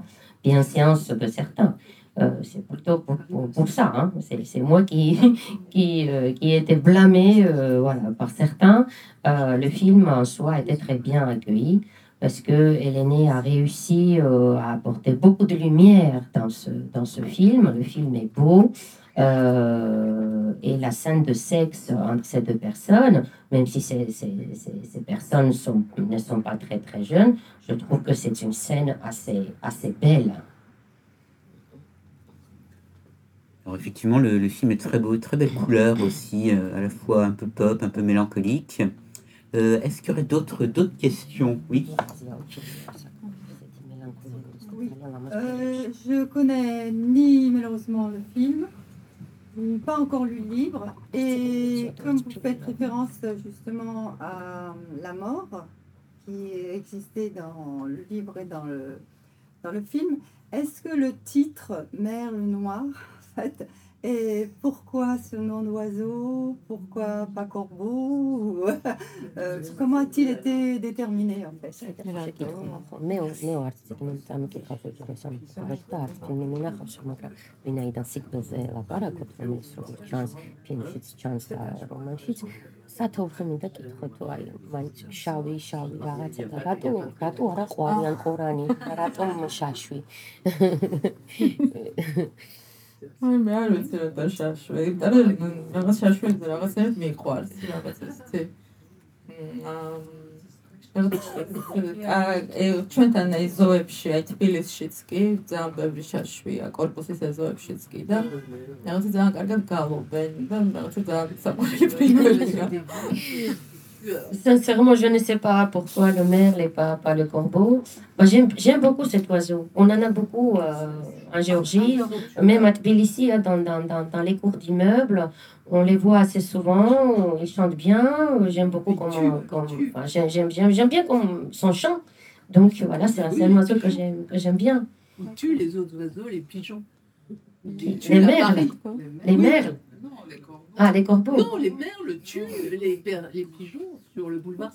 bienséance de certains. Euh, c'est plutôt pour, ça. hein. C'est, moi qui, qui, qui ai été blâmée voilà, par certains. Le film en soi était très bien accueilli parce que Hélène a réussi euh, à apporter beaucoup de lumière dans ce, dans ce film. Le film est beau. euh, et la scène de sexe entre ces deux personnes, même si ces, ces, ces- personnes ne sont pas très très jeunes, je trouve que c'est une scène assez, assez belle. Alors effectivement, le, le film est très beau, très belle couleur aussi, euh, à la fois un peu pop, un peu mélancolique. Euh, Est-ce qu'il y aurait d'autres d'autres questions? Oui. Oui. Euh, je connais ni malheureusement le film, ni pas encore lu le livre. Et comme vous faites référence justement à la mort qui existait dans le livre et dans le, dans le film, est-ce que le titre Merle Noir, en fait, et pourquoi ce nom d'oiseau Pourquoi pas corbeau Euh, Comment a-t-il été déterminé en fait ვინაიდან სიკვდილზე ლაპარაკობ რომელიც როგორც ჩანს ფილმშიც ჩანს და რომანშიც სათაურზე მინდა კითხო თუ აი მაინც შავი შავი რაღაცა და რატო რატო არა ყვარიან ყორანი რატომ შაშვი მე მე არ ვიცი რა და შაშვე. იმიტომ რომ რაღაც შაშვებზე რაღაცნაირად მიყვარს, რაღაც ისე. აა ჩვენთან აი ზოებში, აი თბილისშიც კი ძალიან ბევრი შაშვია, корпуსის ეზოებშიც კი და რაღაცა ძალიან კარგად გალობენ და რაღაცა ძალიან საყვარელი პრინციპია. Sincèrement, je ne sais pas pourquoi le merle et pas, pas le corbeau. J'aime beaucoup cet oiseau. On en a beaucoup euh, en Géorgie, même à Tbilissi, dans, dans, dans, dans les cours d'immeubles. On les voit assez souvent, ils chantent bien. J'aime beaucoup comment. Enfin, j'aime bien comme son chant. Donc voilà, c'est un oiseau que j'aime bien. On tue les autres oiseaux, les pigeons. Les, les merles. Les merles. Ah, les corbeaux Non, les merles tuent les, les pigeons sur le boulevard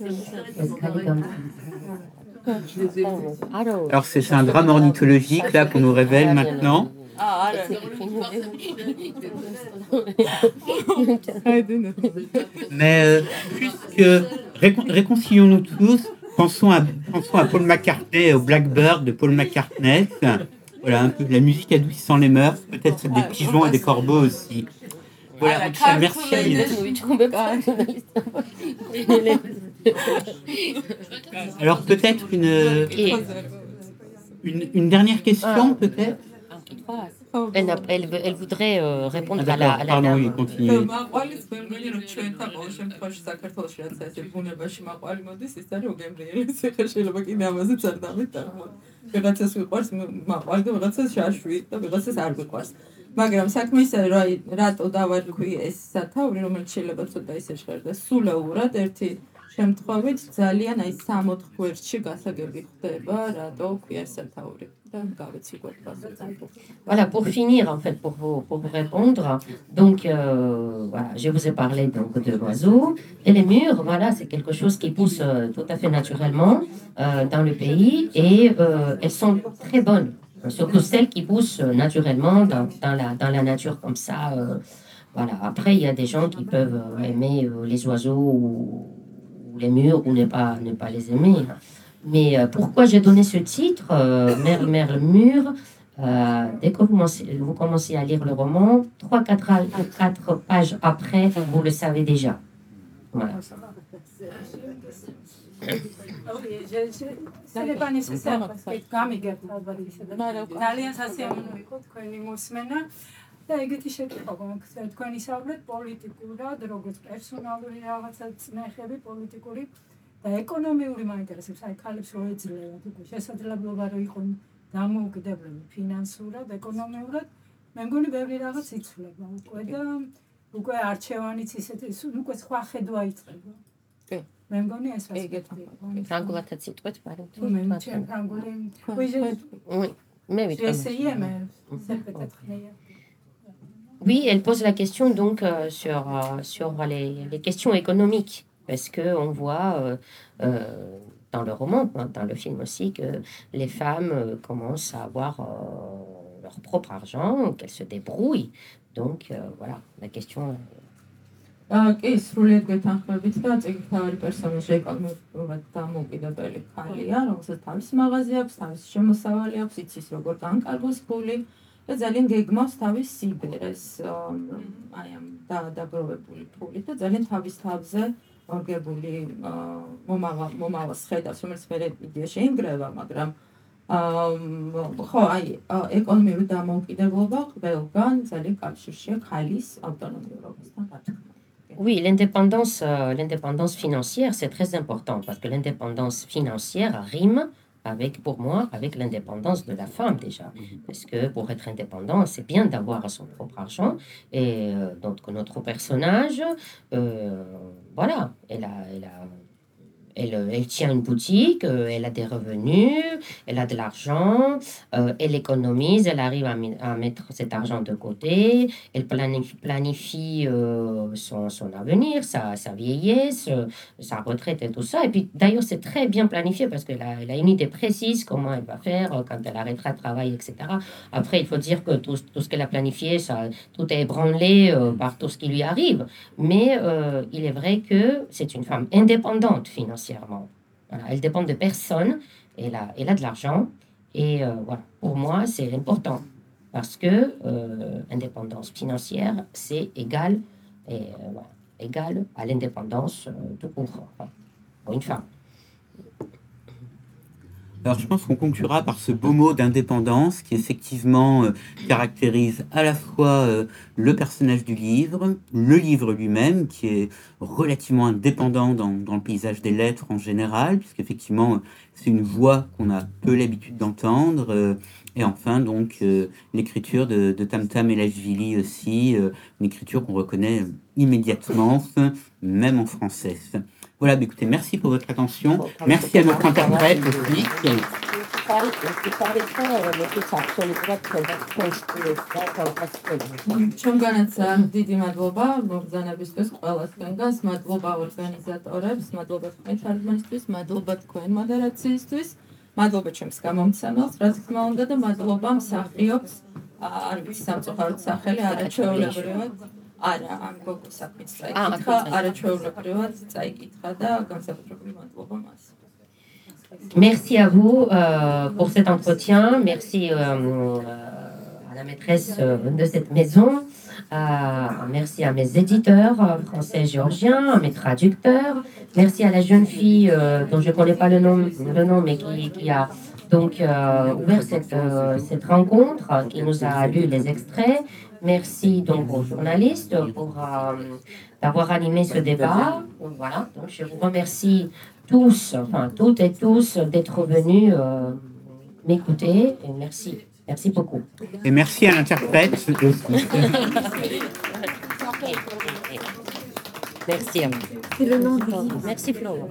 Alors, c'est un drame ornithologique là qu'on nous révèle maintenant. Ah, Mais euh, puisque réconcilions-nous tous, pensons à, pensons à Paul McCartney, au Blackbird de Paul McCartney. Voilà, un peu de la musique adoucissant les mœurs, peut-être des pigeons et des corbeaux aussi. Voilà, merci Alors peut-être une, une, une, dernière question, peut-être elle, elle, elle, voudrait euh, répondre ah, à la... À la pardon, oui, continue. ვიღაცას ვიყვარს მაყვარი და ვიღაცას შაშვი და ვიღაცას არ ვიყვარს. მაგრამ საქმე ისაა რომ რატო დავარქვი ეს სათაური რომელიც შეიძლება ცოტა ისე ჟღერდა სულეურად ერთი შემთხვევით ძალიან აი 6-4 გვერდში გასაგები ხდება რატო ქვია სათაური. Voilà, pour finir, en fait, pour vous, pour vous répondre, donc, euh, voilà, je vous ai parlé donc, de l'oiseau. Et les murs, voilà, c'est quelque chose qui pousse euh, tout à fait naturellement euh, dans le pays et euh, elles sont très bonnes, surtout celles qui poussent naturellement dans, dans, la, dans la nature comme ça. Euh, voilà. Après, il y a des gens qui peuvent aimer les oiseaux ou, les murs ou ne pas, ne pas les aimer. Mais euh, pourquoi j'ai donné ce titre, euh, Merle, Merle, Mur euh, Dès que vous commencez, vous commencez, à lire le roman, 3-4 pages après, vous le savez déjà. Voilà. Parce que გამიგებთ ალბათ ისე და ძალიან სასიამოვნო იყო თქვენი მოსმენა და ეგეთი შეკითხვა გქონდა თქვენ ისაუბრეთ პოლიტიკურად როგორც პერსონალური რაღაცა წნეხები პოლიტიკური და ეკონომიური მაინტერესებს, აი ქალებს რო ეძლევათ უკვე შესაძლებლობა რომ იყონ დამოუკიდებლები ფინანსურად, ეკონომიურად, მე მგონი ბევრი რაღაც იცვლება უკვე და უკვე არჩევანიც ისეთი უკვე სხვა ხედვა იწყება. კი. მე მგონი ეს ასეთი. ფრანგულათაც იტყვეთ, მაგრამ თუ მე ჩემ ფრანგული მე ვიცი. c'est peut-être meilleur. Oui, elle pose la question donc euh, sur, euh, sur les, les questions économiques parce qu'on voit euh, euh, dans le roman, hein, dans le film aussi, que les femmes euh, commencent à avoir leur propre argent, qu'elles se débrouillent. Donc voilà, la question. კი, სრულიად გეთანხმებით და წიგნთავარი პერსონაჟი ეკონომიკურად დამოუკიდებელი ხალია, რომელსაც თავის მაღაზია აქვს, თავის შემოსავალი აქვს, იცის როგორ განკარგოს ფული და ძალიან გეგმავს თავის სიბერეს აი ამ დაგროვებული ფული და ძალიან თავის თავზე ორგებული მომავალ მომავალს ხედავს, რომელიც მე იდეა შეინგრევა, მაგრამ ხო, აი, ეკონომიური დამოუკიდებლობა ყველგან ძალიან კავშირშია ქალის ავტონომიურობასთან დათქმით. Oui, l'indépendance, euh, l'indépendance financière, c'est très important parce que l'indépendance financière rime avec, pour moi, avec l'indépendance de la femme déjà. Mhm. Parce que pour être indépendant, c'est bien d'avoir son propre argent. Et euh, donc notre personnage, euh, voilà, elle a, elle a elle, elle, tient une boutique, euh, elle a des revenus, elle a de l'argent, euh, elle économise, elle arrive à, mettre cet argent de côté, elle planifie, euh, son, son, avenir, sa, sa, vieillesse, sa retraite et tout ça. Et puis d'ailleurs, c'est très bien planifié parce qu'elle a, elle a, une idée précise comment elle va faire quand elle arrêtera de travailler, etc. Après, il faut dire que tout, tout ce qu'elle a planifié, ça, tout est ébranlé par tout ce qui lui arrive. Mais il est vrai que c'est une femme indépendante financièrement voilà, elle dépend de personne, elle a, elle a de l'argent. Et euh, voilà, pour moi, c'est important. Parce que euh, indépendance financière, c'est égal, euh, égal à l'indépendance tout court pour une femme. Alors je pense qu'on conclura par ce beau mot d'indépendance qui effectivement euh, caractérise à la fois euh, le personnage du livre, le livre lui-même qui est relativement indépendant dans, le paysage des lettres en général, puisqu'effectivement c'est une voix qu'on a peu l'habitude d'entendre. Euh, et enfin donc l'écriture de, de Tam Tam et Lashvili aussi, une écriture qu'on reconnaît immédiatement, même en français. Voilà, bah, écoutez, merci pour votre attention. Merci à notre interprète aussi. ჩვენგანაც დიდი მადლობა მოგზანებისთვის ყველასგანს, მადლობა ორგანიზატორებს, მადლობა თქვენ თარგმანისთვის, მადლობა თქვენ მოდერაციისთვის, მადლობა ჩემს გამომცემელს, რა თქმა უნდა და მადლობა მსახიობს, არ ვიცი სამწუხაროდ სახელი არაჩვეულებრივად. არა, ამ გოგოს საქმეც წაიკითხა, არაჩვეულებრივად წაიკითხა და განსაკუთრებული მადლობა მას. Merci à vous euh, pour cet entretien. Merci euh, à la maîtresse de cette maison. Euh, merci à mes éditeurs français et géorgiens, à mes traducteurs. Merci à la jeune fille dont je ne connais pas le nom, le nom mais qui, qui a donc ouvert cette, cette rencontre, qui nous a lu les extraits. Merci donc aux journalistes pour euh, d'avoir animé ce débat. Voilà, donc je vous remercie tous, enfin toutes et tous, d'être venus euh, m'écouter. Et merci, merci beaucoup. Et merci à l'interprète. merci à vous. Merci Florent.